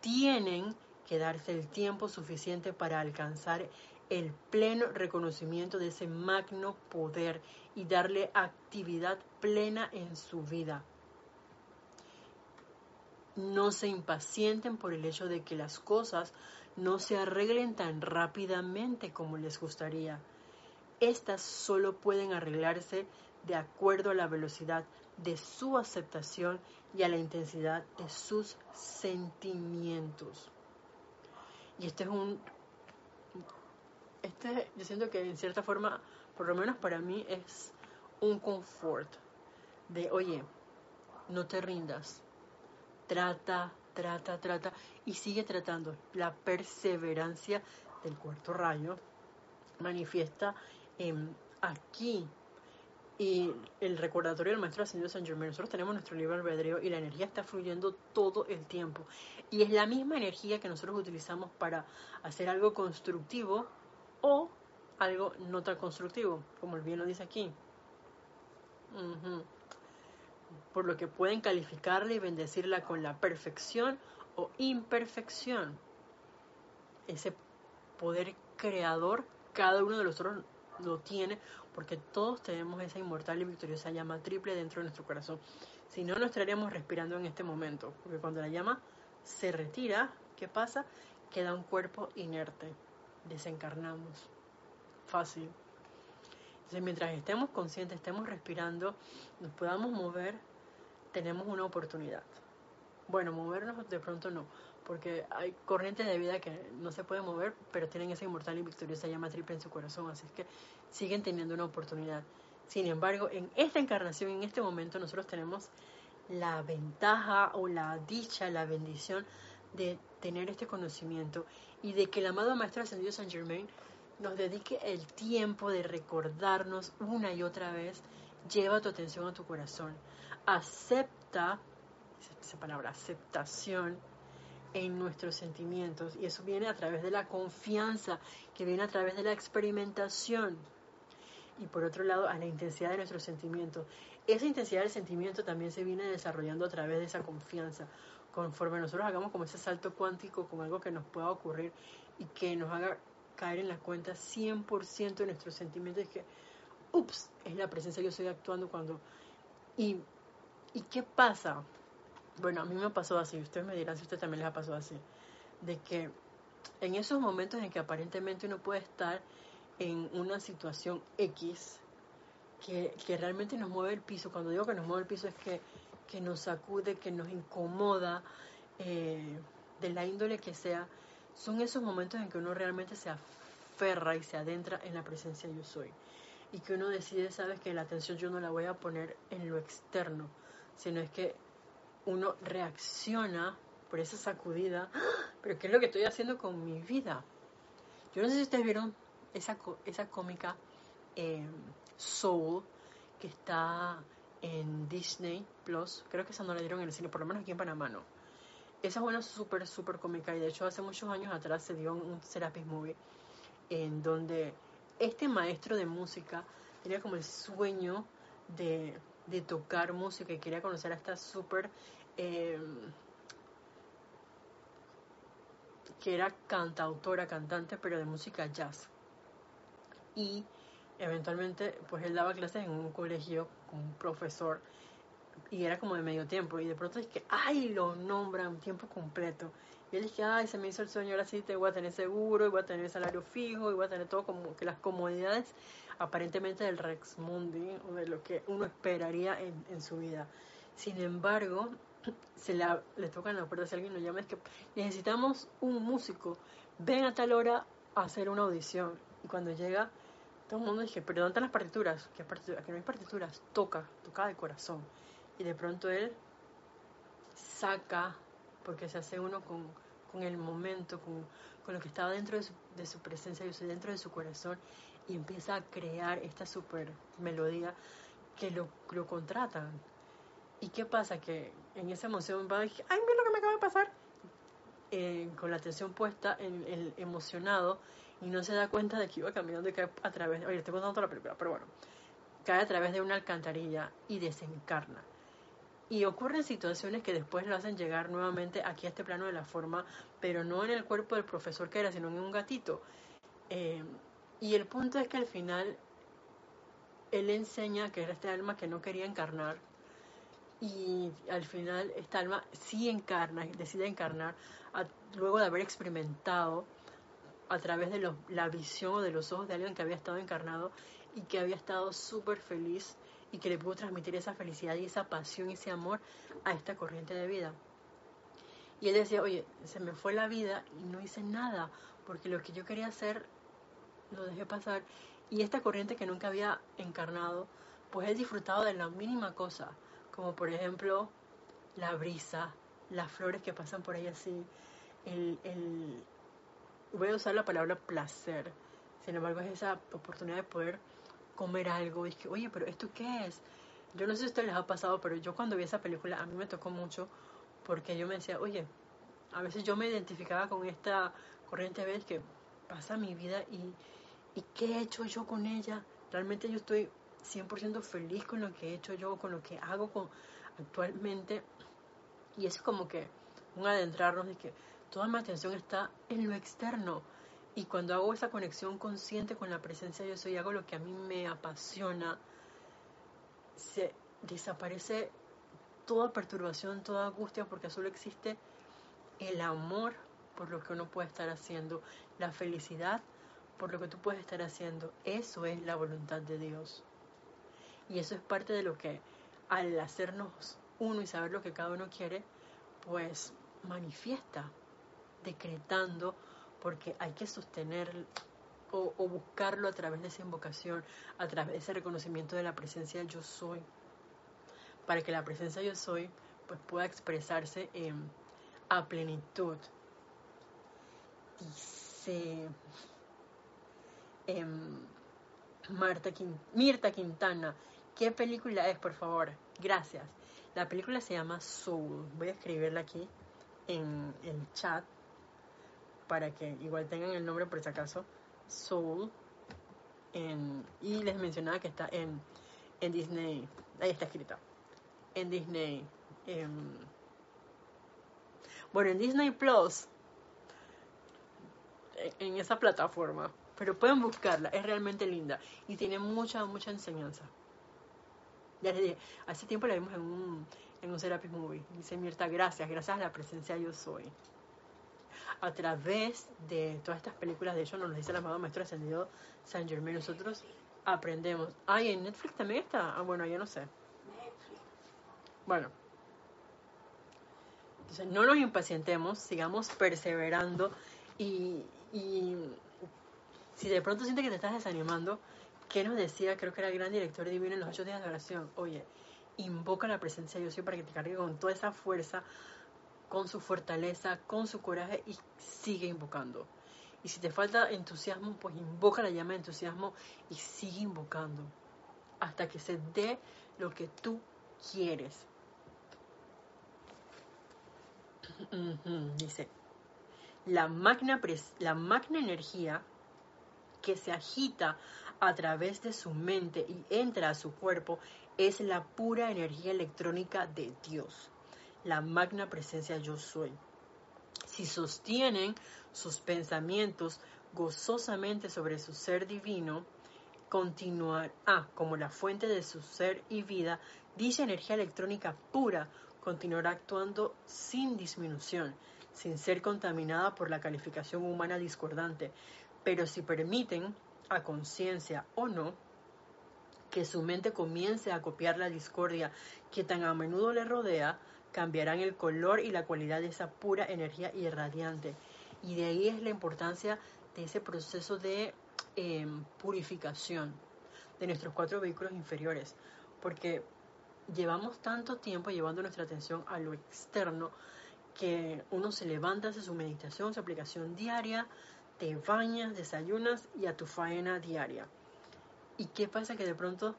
tienen que darse el tiempo suficiente para alcanzar el pleno reconocimiento de ese magno poder y darle actividad plena en su vida. No se impacienten por el hecho de que las cosas no se arreglen tan rápidamente como les gustaría. Estas solo pueden arreglarse de acuerdo a la velocidad de su aceptación y a la intensidad de sus sentimientos. Y este es un... Este, yo siento que en cierta forma, por lo menos para mí, es un confort de, oye, no te rindas, trata, trata, trata y sigue tratando. La perseverancia del cuarto rayo manifiesta aquí y el recordatorio del maestro ascendido San Germain. Nosotros tenemos nuestro libre albedrío y la energía está fluyendo todo el tiempo. Y es la misma energía que nosotros utilizamos para hacer algo constructivo o algo no tan constructivo, como el bien lo dice aquí. Por lo que pueden calificarla y bendecirla con la perfección o imperfección. Ese poder creador, cada uno de nosotros lo tiene, porque todos tenemos esa inmortal y victoriosa llama triple dentro de nuestro corazón. Si no, no estaríamos respirando en este momento, porque cuando la llama se retira, ¿qué pasa? Queda un cuerpo inerte, desencarnamos. Fácil. Entonces, mientras estemos conscientes, estemos respirando, nos podamos mover, tenemos una oportunidad. Bueno, movernos de pronto no, porque hay corrientes de vida que no se pueden mover, pero tienen esa inmortal y victoriosa llama triple en su corazón, así que siguen teniendo una oportunidad. Sin embargo, en esta encarnación, en este momento, nosotros tenemos la ventaja o la dicha, la bendición de tener este conocimiento y de que el amado Maestro Ascendido San Germain nos dedique el tiempo de recordarnos una y otra vez, lleva tu atención a tu corazón, acepta, esa palabra, aceptación en nuestros sentimientos y eso viene a través de la confianza, que viene a través de la experimentación y por otro lado a la intensidad de nuestros sentimientos. Esa intensidad del sentimiento también se viene desarrollando a través de esa confianza. Conforme nosotros hagamos como ese salto cuántico con algo que nos pueda ocurrir y que nos haga caer en la cuenta 100% de nuestros sentimientos es que, ups, es la presencia que yo estoy actuando cuando... ¿Y, ¿Y qué pasa? Bueno, a mí me pasó así, ustedes me dirán si a ustedes también les ha pasado así, de que en esos momentos en que aparentemente uno puede estar en una situación X que, que realmente nos mueve el piso, cuando digo que nos mueve el piso es que, que nos sacude, que nos incomoda, eh, de la índole que sea, son esos momentos en que uno realmente se aferra y se adentra en la presencia yo soy. Y que uno decide, sabes, que la atención yo no la voy a poner en lo externo, sino es que uno reacciona por esa sacudida, pero ¿qué es lo que estoy haciendo con mi vida? Yo no sé si ustedes vieron esa, esa cómica eh, Soul que está en Disney Plus, creo que esa no la dieron en el cine, por lo menos aquí en Panamá no. Esa es una súper, súper cómica y de hecho hace muchos años atrás se dio un Serapis Movie en donde este maestro de música tenía como el sueño de, tocar música y quería conocer a esta súper... Em, que era cantautora, cantante, pero de música jazz. Y eventualmente, pues él daba clases en un colegio con un profesor y era como de medio tiempo y de pronto es que, ay, lo nombran tiempo completo. Y él dije, ay, se me hizo el sueño, ahora sí te voy a tener seguro, y voy a tener salario fijo, y voy a tener todo como que las comodidades aparentemente del Rex Mundi, o de lo que uno esperaría en, en su vida. Sin embargo, se la, le tocan la puerta si alguien lo llama, es que necesitamos un músico, ven a tal hora a hacer una audición. Y cuando llega, todo el mundo dice, pero ¿dónde están las partituras? Que no hay partituras, toca, toca de corazón y de pronto él saca, porque se hace uno con, el momento, con, lo que estaba dentro de su, de su presencia, yo soy dentro de su corazón, y empieza a crear esta super melodía que lo, contratan. ¿Y qué pasa? Que en esa emoción va a decir, ay, mira lo que me acaba de pasar. Eh, con la atención puesta en el emocionado y no se da cuenta de que iba caminando y cae a través, oye, estoy contando toda la película, pero bueno, cae a través de una alcantarilla y desencarna. Y ocurren situaciones que después lo hacen llegar nuevamente aquí a este plano de la forma, pero no en el cuerpo del profesor que era, sino en un gatito. Eh, y el punto es que al final él enseña que era este alma que no quería encarnar, y al final esta alma sí encarna, decide encarnar, luego de haber experimentado a través de la visión o de los ojos de alguien que había estado encarnado y que había estado súper feliz y que le pudo transmitir esa felicidad y esa pasión y ese amor a esta corriente de vida. Y él decía, oye, se me fue la vida y no hice nada, porque lo que yo quería hacer lo dejé pasar. Y esta corriente que nunca había encarnado, pues él disfrutado de la mínima cosa, como por ejemplo la brisa, las flores que pasan por ahí así, el, voy a usar la palabra placer, sin embargo es esa oportunidad de poder comer algo y que, oye, pero ¿esto qué es? Yo no sé si a ustedes les ha pasado, pero yo cuando vi esa película a mí me tocó mucho porque yo me decía, oye, a veces yo me identificaba con esta corriente de que pasa mi vida y, y ¿qué he hecho yo con ella? Realmente yo estoy 100% feliz con lo que he hecho yo, con lo que hago con, actualmente. Y es como que un adentrarnos de que toda mi atención está en lo externo. Y cuando hago esa conexión consciente con la presencia de yo soy, hago lo que a mí me apasiona, se desaparece toda perturbación, toda angustia, porque solo existe el amor por lo que uno puede estar haciendo, la felicidad por lo que tú puedes estar haciendo. Eso es la voluntad de Dios. Y eso es parte de lo que al hacernos uno y saber lo que cada uno quiere, pues manifiesta, decretando, porque hay que sostener o, buscarlo a través de esa invocación, a través de ese reconocimiento de la presencia yo soy, para que la presencia yo soy pues pueda expresarse a plenitud. Dice em, Marta Mirta Quintana, ¿Qué película es, por favor? Gracias. La película se llama Soul. Voy a escribirla aquí en el chat para que igual tengan el nombre por si acaso. Soul. y les mencionaba que está en, en Disney. Ahí está escrita. En Disney. bueno, en Disney Plus. En esa plataforma. Pero pueden buscarla. Es realmente linda. Y tiene mucha, mucha enseñanza. Ya les dije, hace tiempo la vimos en un, en un Serapis Movie. Dice Mirta, gracias, gracias a la presencia yo soy. A través de todas estas películas, de hecho, nos dice el amado Maestro Ascendido San Germain, nosotros aprendemos. Ah, en Netflix también está. Ah, bueno, ya no sé. Bueno. Entonces, no nos impacientemos, sigamos perseverando y, y si de pronto sientes que te estás desanimando, ¿Qué nos decía? Creo que era el gran director divino en los ocho días de oración. Oye, invoca la presencia de Dios para que te cargue con toda esa fuerza, con su fortaleza, con su coraje y sigue invocando. Y si te falta entusiasmo, pues invoca la llama de entusiasmo y sigue invocando hasta que se dé lo que tú quieres. Dice, la magna, la magna energía que se agita a través de su mente y entra a su cuerpo es la pura energía electrónica de Dios, la magna presencia yo soy. Si sostienen sus pensamientos gozosamente sobre su ser divino, continuará ah, como la fuente de su ser y vida, dicha energía electrónica pura continuará actuando sin disminución, sin ser contaminada por la calificación humana discordante. Pero si permiten a conciencia o no, que su mente comience a copiar la discordia que tan a menudo le rodea, cambiarán el color y la cualidad de esa pura energía irradiante. Y de ahí es la importancia de ese proceso de em, purificación de nuestros cuatro vehículos inferiores, porque llevamos tanto tiempo llevando nuestra atención a lo externo que uno se levanta, hace su meditación, su aplicación diaria, te bañas, desayunas y a tu faena diaria. ¿Y qué pasa? Que de pronto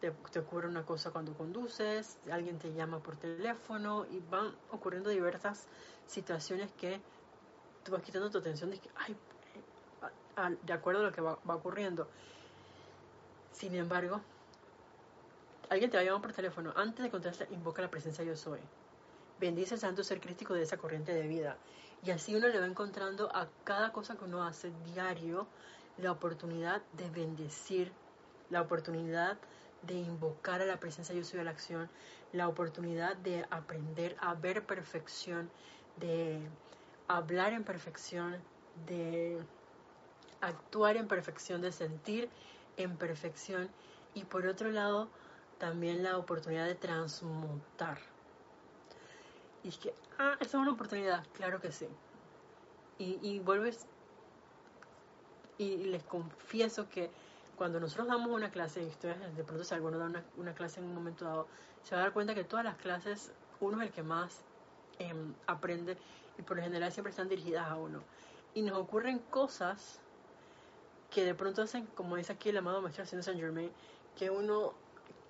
te, ocurre una cosa cuando conduces, alguien te llama por teléfono y van ocurriendo diversas situaciones que tú vas quitando tu atención de que, ay, de acuerdo a lo que va, ocurriendo. Sin embargo, alguien te va a llamar por teléfono. Antes de contestar, invoca la presencia yo soy. Bendice el santo ser crístico de esa corriente de vida. Y así uno le va encontrando a cada cosa que uno hace diario la oportunidad de bendecir, la oportunidad de invocar a la presencia yo soy a la acción, la oportunidad de aprender a ver perfección, de hablar en perfección, de actuar en perfección, de sentir en perfección y por otro lado también la oportunidad de transmutar. Y es que, ah, esa es una oportunidad, claro que sí. Y, y vuelves, y les confieso que cuando nosotros damos una clase, y ustedes de pronto si alguno da una, una, clase en un momento dado, se va a dar cuenta que todas las clases, uno es el que más em, aprende y por lo general siempre están dirigidas a uno. Y nos ocurren cosas que de pronto hacen, como dice aquí el amado maestro haciendo Saint Germain, que uno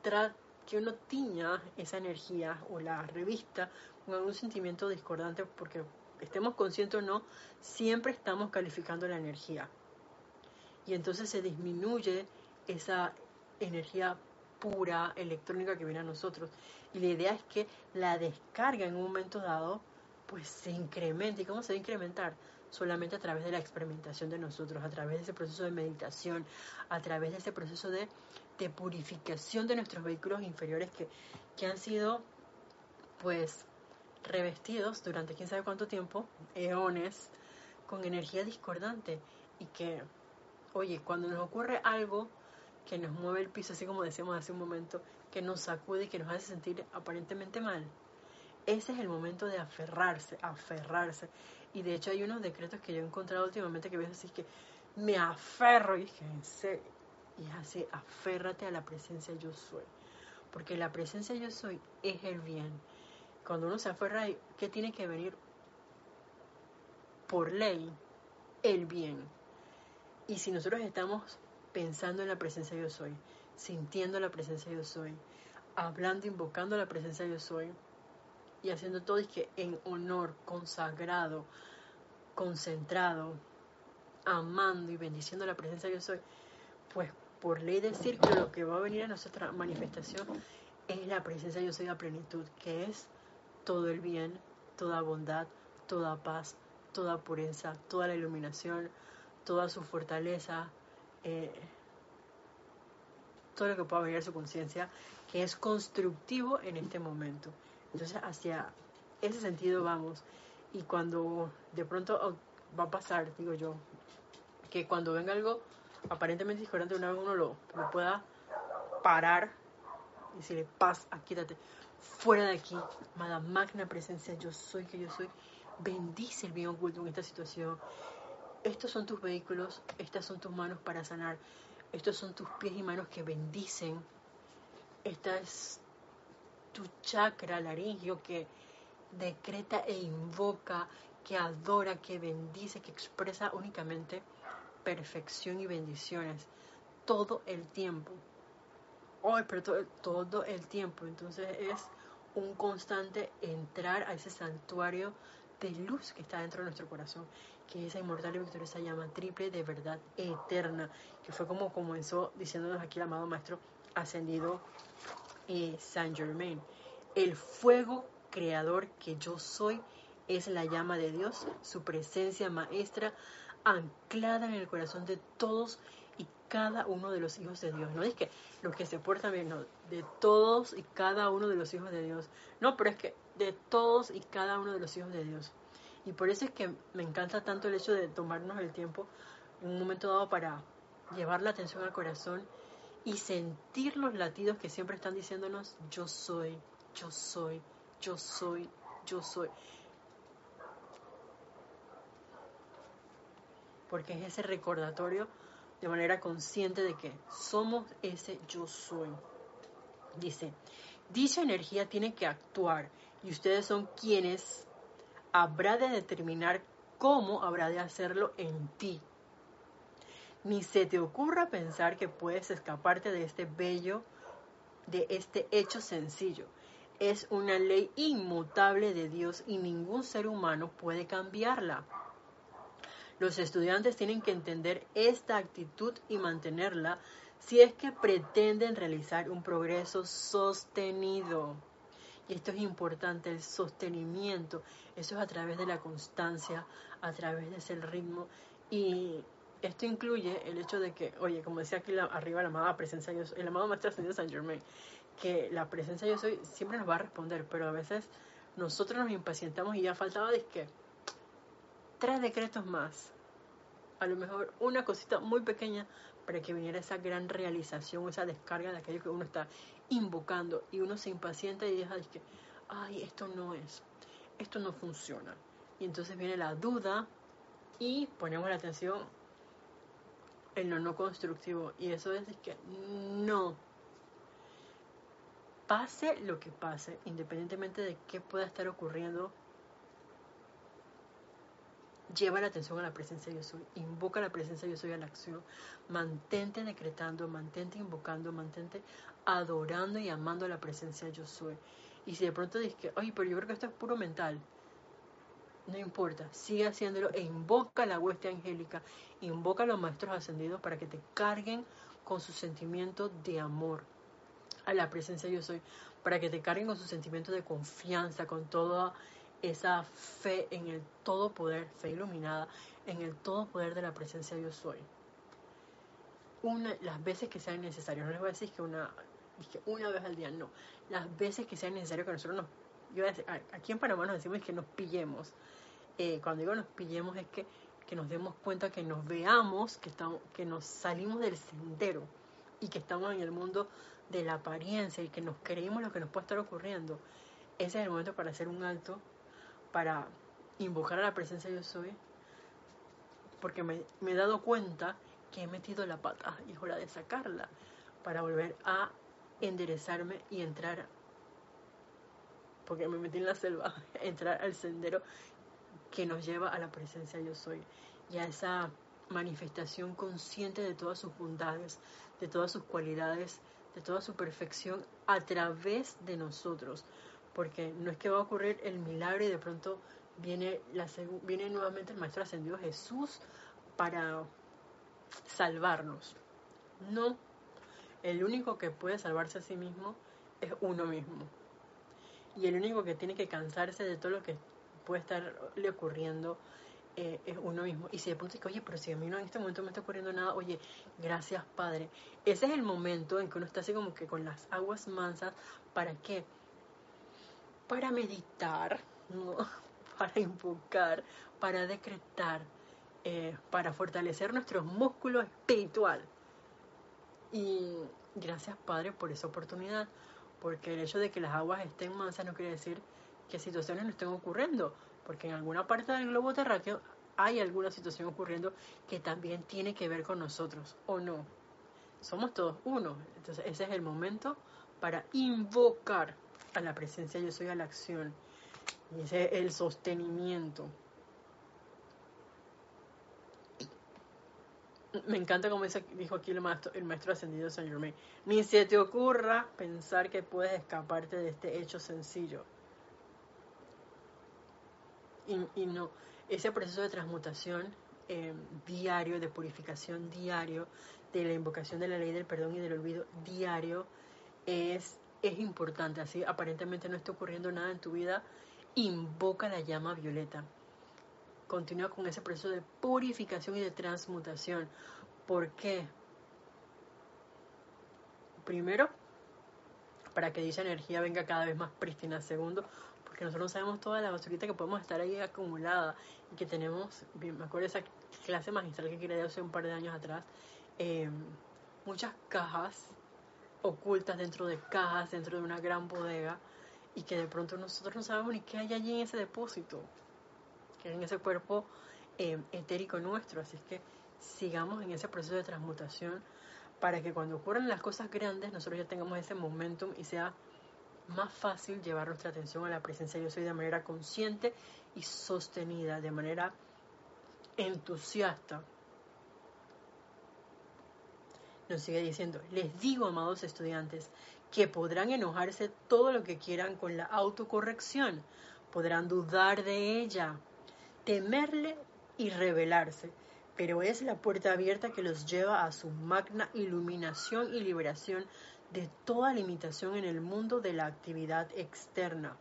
tra que uno tiña esa energía o la revista con algún sentimiento discordante porque estemos conscientes o no, siempre estamos calificando la energía y entonces se disminuye esa energía pura electrónica que viene a nosotros. Y la idea es que la descarga en un momento dado pues se incremente. ¿Y cómo se va a incrementar? Solamente a través de la experimentación de nosotros, a través de ese proceso de meditación, a través de ese proceso de, de purificación de nuestros vehículos inferiores que, que han sido pues revestidos durante quién sabe cuánto tiempo, eones, con energía discordante y que Oye, cuando nos ocurre algo que nos mueve el piso, así como decíamos hace un momento, que nos sacude y que nos hace sentir aparentemente mal, ese es el momento de aferrarse, aferrarse. Y de hecho hay unos decretos que yo he encontrado últimamente que ves así que me aferro y serio, y es así, aférrate a la presencia yo soy. Porque la presencia yo soy es el bien. Cuando uno se aferra, ¿qué tiene que venir? Por ley, el bien y si nosotros estamos pensando en la presencia yo soy, sintiendo la presencia yo soy, hablando, invocando la presencia yo soy, y haciendo todo es que en honor, consagrado, concentrado, amando y bendiciendo la presencia yo soy, pues por ley del círculo lo que va a venir a nuestra manifestación es la presencia yo soy a plenitud, que es todo el bien, toda bondad, toda paz, toda pureza, toda la iluminación, toda su fortaleza, eh, todo lo que pueda venir a su conciencia, que es constructivo en este momento. Entonces, hacia ese sentido vamos. Y cuando de pronto va a pasar, digo yo, que cuando venga algo aparentemente discordante, una vez uno lo, lo pueda parar y decirle, paz, quítate, fuera de aquí, amada magna presencia, yo soy que yo soy, bendice el bien oculto en esta situación, estos son tus vehículos, estas son tus manos para sanar, estos son tus pies y manos que bendicen, esta es tu chakra laringio que decreta e invoca, que adora, que bendice, que expresa únicamente perfección y bendiciones todo el tiempo. Hoy, pero todo, todo el tiempo. Entonces es un constante entrar a ese santuario de luz que está dentro de nuestro corazón que esa inmortal y victoriosa llama triple de verdad eterna, que fue como comenzó diciéndonos aquí el amado Maestro ascendido eh, Saint Germain. El fuego creador que yo soy es la llama de Dios, su presencia maestra anclada en el corazón de todos y cada uno de los hijos de Dios. No es que los que se portan bien, no, de todos y cada uno de los hijos de Dios. No, pero es que de todos y cada uno de los hijos de Dios. Y por eso es que me encanta tanto el hecho de tomarnos el tiempo en un momento dado para llevar la atención al corazón y sentir los latidos que siempre están diciéndonos, yo soy, yo soy, yo soy, yo soy. Porque es ese recordatorio de manera consciente de que somos ese yo soy. Dice, dicha energía tiene que actuar y ustedes son quienes habrá de determinar cómo habrá de hacerlo en ti. Ni se te ocurra pensar que puedes escaparte de este bello, de este hecho sencillo. Es una ley inmutable de Dios y ningún ser humano puede cambiarla. Los estudiantes tienen que entender esta actitud y mantenerla si es que pretenden realizar un progreso sostenido. Y esto es importante, el sostenimiento. Eso es a través de la constancia, a través de ese ritmo. Y esto incluye el hecho de que, oye, como decía aquí arriba la amada presencia, yo el amado maestro ascendido San Germain, que la presencia yo soy siempre nos va a responder, pero a veces nosotros nos impacientamos y ya faltaba de que tres decretos más, a lo mejor una cosita muy pequeña para que viniera esa gran realización, esa descarga de aquello que uno está invocando y uno se impacienta y deja de que, ay, esto no es, esto no funciona. Y entonces viene la duda y ponemos la atención en lo no constructivo. Y eso es que no. Pase lo que pase, independientemente de qué pueda estar ocurriendo, lleva la atención a la presencia de yo soy, invoca la presencia de yo soy a la acción, mantente decretando, mantente invocando, mantente adorando y amando a la presencia de yo soy. Y si de pronto dices ay, pero yo creo que esto es puro mental, no importa, sigue haciéndolo e invoca la hueste angélica, invoca a los maestros ascendidos para que te carguen con su sentimiento de amor a la presencia de yo soy, para que te carguen con su sentimiento de confianza, con toda esa fe en el todo poder, fe iluminada, en el todo poder de la presencia yo soy. Una, las veces que sean necesarias, no les voy a decir que una, que una vez al día, no, las veces que sea necesario que nosotros nos, yo aquí en Panamá nos decimos que nos pillemos, eh, cuando digo nos pillemos es que, que, nos demos cuenta, que nos veamos, que, estamos, que nos salimos del sendero y que estamos en el mundo de la apariencia y que nos creemos lo que nos puede estar ocurriendo. Ese es el momento para hacer un alto, para invocar a la presencia de yo soy, porque me, he dado cuenta que he metido la pata y es hora de sacarla para volver a enderezarme y entrar porque me metí en la selva, entrar al sendero que nos lleva a la presencia yo soy y a esa manifestación consciente de todas sus bondades, de todas sus cualidades, de toda su perfección a través de nosotros. Porque no es que va a ocurrir el milagro y de pronto viene, la, viene nuevamente el Maestro Ascendido Jesús para salvarnos. No, el único que puede salvarse a sí mismo es uno mismo. Y el único que tiene que cansarse de todo lo que puede estarle ocurriendo eh, es uno mismo. Y si de pronto dice, oye, pero si a mí no en este momento me está ocurriendo nada, oye, gracias Padre. Ese es el momento en que uno está así como que con las aguas mansas. ¿Para qué? Para meditar, para invocar, para decretar, eh, para fortalecer nuestros músculos espiritual. Y gracias Padre por esa oportunidad, porque el hecho de que las aguas estén mansas no quiere decir que situaciones no estén ocurriendo, porque en alguna parte del globo terráqueo hay alguna situación ocurriendo que también tiene que ver con nosotros, ¿o no? Somos todos uno. Entonces ese es el momento para invocar a la presencia yo soy a la acción. Y ese es el sostenimiento. Me encanta como dijo aquí el maestro, el maestro ascendido Saint Germain. Ni se te ocurra pensar que puedes escaparte de este hecho sencillo y, no, ese proceso de transmutación eh, diario, de purificación diario, de la invocación de la ley del perdón y del olvido diario, es, es importante. Así aparentemente no está ocurriendo nada en tu vida, invoca la llama violeta. Continúa con ese proceso de purificación y de transmutación. ¿Por qué? Primero, para que dicha energía venga cada vez más prístina. Segundo, que nosotros sabemos toda la basurita que podemos estar ahí acumulada y que tenemos, me acuerdo esa clase magistral que quería hace un par de años atrás, em, muchas cajas ocultas dentro de cajas, dentro de una gran bodega, y que de pronto nosotros no sabemos ni qué hay allí en ese depósito, que en ese cuerpo em, etérico nuestro. Así es que sigamos en ese proceso de transmutación para que cuando ocurran las cosas grandes nosotros ya tengamos ese momentum y sea más fácil llevar nuestra atención a la presencia de yo soy de manera consciente y sostenida, de manera entusiasta. Nos sigue diciendo, les digo, amados estudiantes, que podrán enojarse todo lo que quieran con la autocorrección, podrán dudar de ella, temerle y rebelarse, pero es la puerta abierta que los lleva a su magna iluminación y liberación de toda limitación en el mundo de la actividad externa.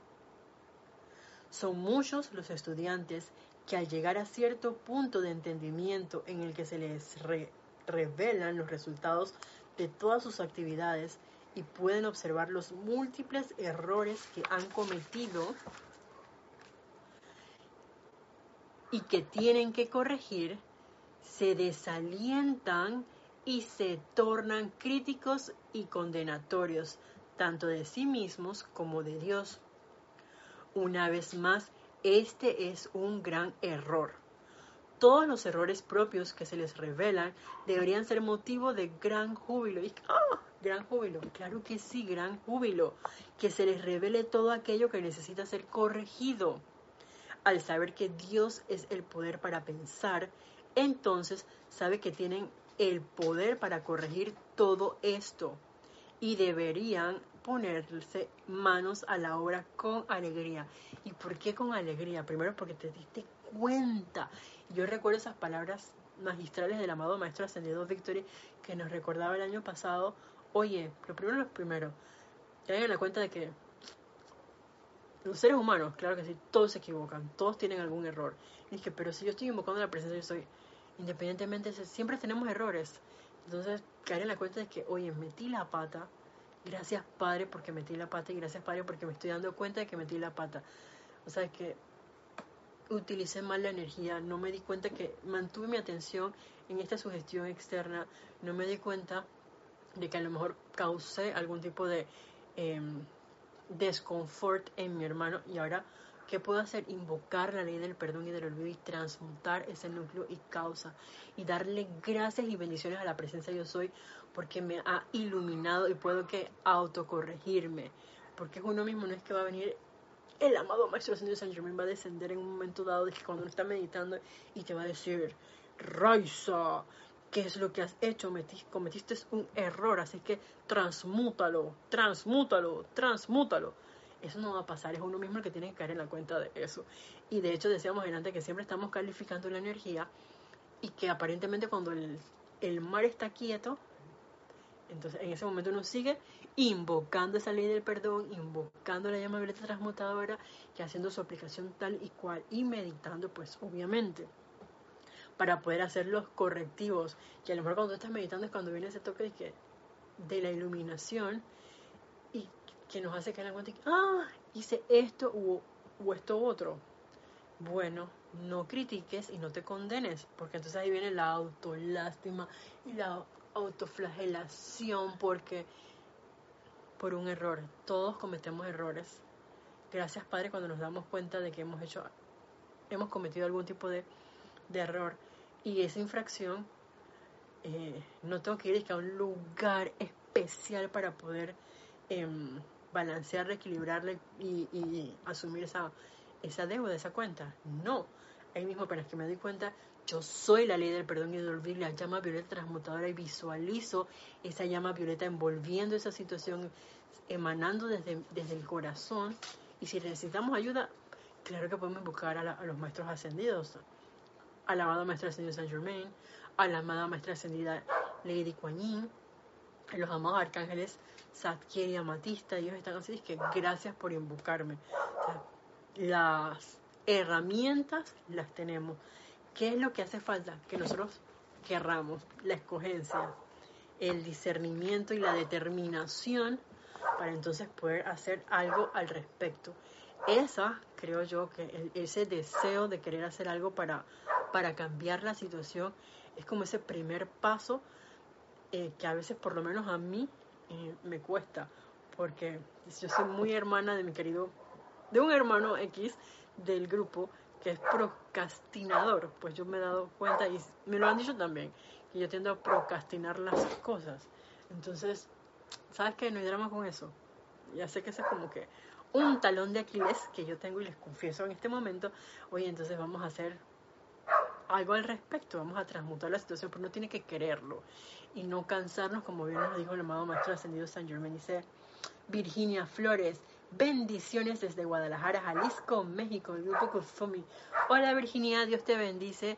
Son muchos los estudiantes que al llegar a cierto punto de entendimiento en el que se les revelan los resultados de todas sus actividades y pueden observar los múltiples errores que han cometido y que tienen que corregir, se desalientan y se tornan críticos y condenatorios, tanto de sí mismos como de Dios. Una vez más, este es un gran error. Todos los errores propios que se les revelan deberían ser motivo de gran júbilo. Y, ¡ah! Gran júbilo. Claro que sí, gran júbilo. Que se les revele todo aquello que necesita ser corregido al saber que Dios es el poder para pensar, entonces sabe que tienen el poder para corregir todo esto y deberían ponerse manos a la obra con alegría. ¿Y por qué con alegría? Primero porque te diste cuenta. Yo recuerdo esas palabras magistrales del amado Maestro Ascendido Victory que nos recordaba el año pasado. Oye, lo primero lo primero. Tengan la cuenta de que los seres humanos, claro que sí, todos se equivocan, todos tienen algún error. Y dije, pero si yo estoy invocando la presencia, yo soy, independientemente, siempre tenemos errores. Entonces, caer en la cuenta de que, oye, metí la pata, gracias Padre porque metí la pata y gracias Padre porque me estoy dando cuenta de que metí la pata. O sea, que utilicé mal la energía, no me di cuenta que mantuve mi atención en esta sugestión externa, no me di cuenta de que a lo mejor causé algún tipo de... Eh, desconfort en mi hermano y ahora ¿qué puedo hacer? Invocar la ley del perdón y del olvido y transmutar ese núcleo y causa y darle gracias y bendiciones a la presencia yo soy porque me ha iluminado y puedo que autocorregirme porque uno mismo no es que va a venir el amado Maestro Ascendido San Germain va a descender en un momento dado de que cuando uno está meditando y te va a decir Raiza qué es lo que has hecho, cometiste un error, así que transmútalo, transmútalo, transmútalo. Eso no va a pasar, es uno mismo el que tiene que caer en la cuenta de eso. Y de hecho decíamos delante que siempre estamos calificando la energía y que aparentemente cuando el, el mar está quieto, entonces en ese momento uno sigue invocando esa ley del perdón, invocando la llama violeta transmutadora y haciendo su aplicación tal y cual y meditando pues obviamente para poder hacer los correctivos. Que a lo mejor cuando tú estás meditando es cuando viene ese toque de, que, de la iluminación y que nos hace caer en cuenta ah, hice esto o, o esto otro. Bueno, no critiques y no te condenes, porque entonces ahí viene la autolástima y la autoflagelación, porque por un error, todos cometemos errores. Gracias Padre cuando nos damos cuenta de que hemos hecho, hemos cometido algún tipo de, de error. Y esa infracción eh, no tengo que ir a un lugar especial para poder eh, balancearla, equilibrarla y, asumir esa, esa deuda, esa cuenta. No, ahí mismo apenas que me doy cuenta, yo soy la ley del perdón y del olvido, la llama violeta transmutadora y visualizo esa llama violeta envolviendo esa situación, emanando desde, el corazón. Y si necesitamos ayuda, claro que podemos buscar a los maestros ascendidos a la amada Maestra Ascendida Saint Germain, a la amada Maestra Ascendida Lady Kuan Yin, a los amados arcángeles Satkiel y Amatista, ellos están así, es que gracias por invocarme. las herramientas las tenemos. ¿Qué es lo que hace falta? Que nosotros querramos la escogencia, el discernimiento y la determinación para entonces poder hacer algo al respecto. Esa, creo yo, que ese deseo de querer hacer algo para para cambiar la situación es como ese primer paso eh, que a veces por lo menos a mí eh, me cuesta porque yo soy muy hermana de mi querido de un hermano X del grupo es procrastinador pues yo me he dado cuenta y me lo han dicho también que yo tiendo a procrastinar las cosas. Entonces sabes que no hay drama con eso. Ya sé que eso es como que un talón de Aquiles que yo tengo y les confieso en este momento. Oye entonces vamos a hacer algo al respecto, vamos a transmutar la situación, pero uno tiene que quererlo y no cansarnos, como bien nos dijo el amado Maestro Ascendido San Germán, dice Virginia Flores, bendiciones desde Guadalajara, Jalisco, México, el grupo Kufumi. Hola Virginia, Dios te bendice,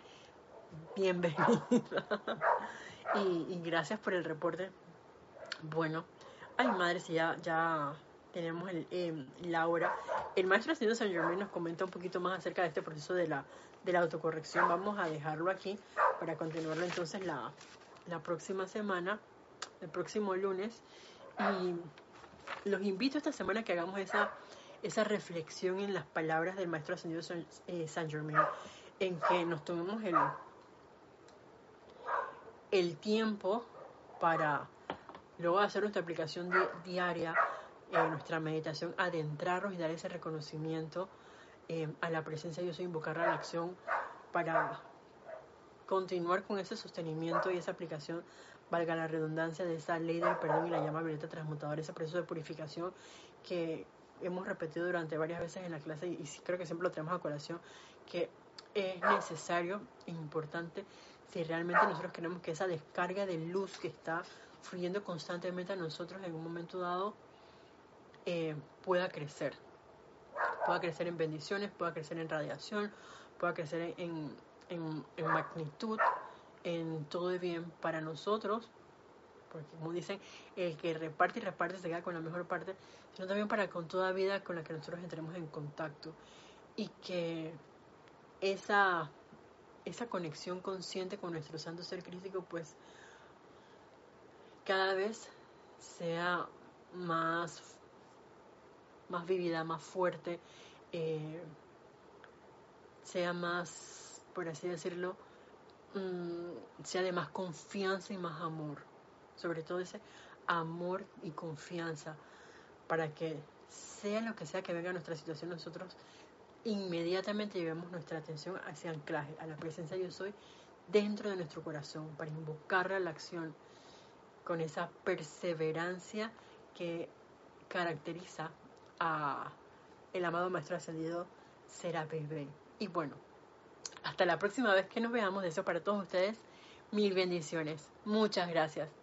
bienvenida. y, gracias por el reporte. Bueno, ay madre, si ya, ya tenemos em, la hora. El maestro Ascendido San Germain nos comenta un poquito más acerca de este proceso de la, de la autocorrección. Vamos a dejarlo aquí para continuarlo entonces la, la próxima semana, el próximo lunes. Y los invito esta semana a que hagamos esa, esa reflexión en las palabras del maestro Ascendido San, eh, Germain, en que nos tomemos el, el tiempo para luego hacer nuestra aplicación diaria en nuestra meditación, adentrarnos y dar ese reconocimiento eh, a la presencia yo soy, invocar a la acción para continuar con ese sostenimiento y esa aplicación, valga la redundancia, de esa ley del perdón y la llama violeta transmutadora, ese proceso de purificación que hemos repetido durante varias veces en la clase y, creo que siempre lo tenemos a colación, que es necesario e importante si realmente nosotros queremos que esa descarga de luz que está fluyendo constantemente a nosotros en un momento dado eh, pueda crecer. Pueda crecer en bendiciones, pueda crecer en radiación, pueda crecer en, en magnitud, en todo de bien para nosotros, porque como dicen, el que reparte y reparte se queda con la mejor parte, sino también para con toda vida con la que nosotros entremos en contacto. Y que esa, esa conexión consciente con nuestro santo ser crítico pues cada vez sea más más vivida, más fuerte, eh, sea más, por así decirlo, mm, sea de más confianza y más amor. Sobre todo ese amor y confianza para que sea lo que sea que venga a nuestra situación, nosotros inmediatamente llevemos nuestra atención hacia anclaje, a la presencia yo soy dentro de nuestro corazón, para invocar a la acción con esa perseverancia que caracteriza a el amado Maestro Ascendido Serapis Bey. Y bueno, hasta la próxima vez que nos veamos, deseo para todos ustedes mil bendiciones. Muchas gracias.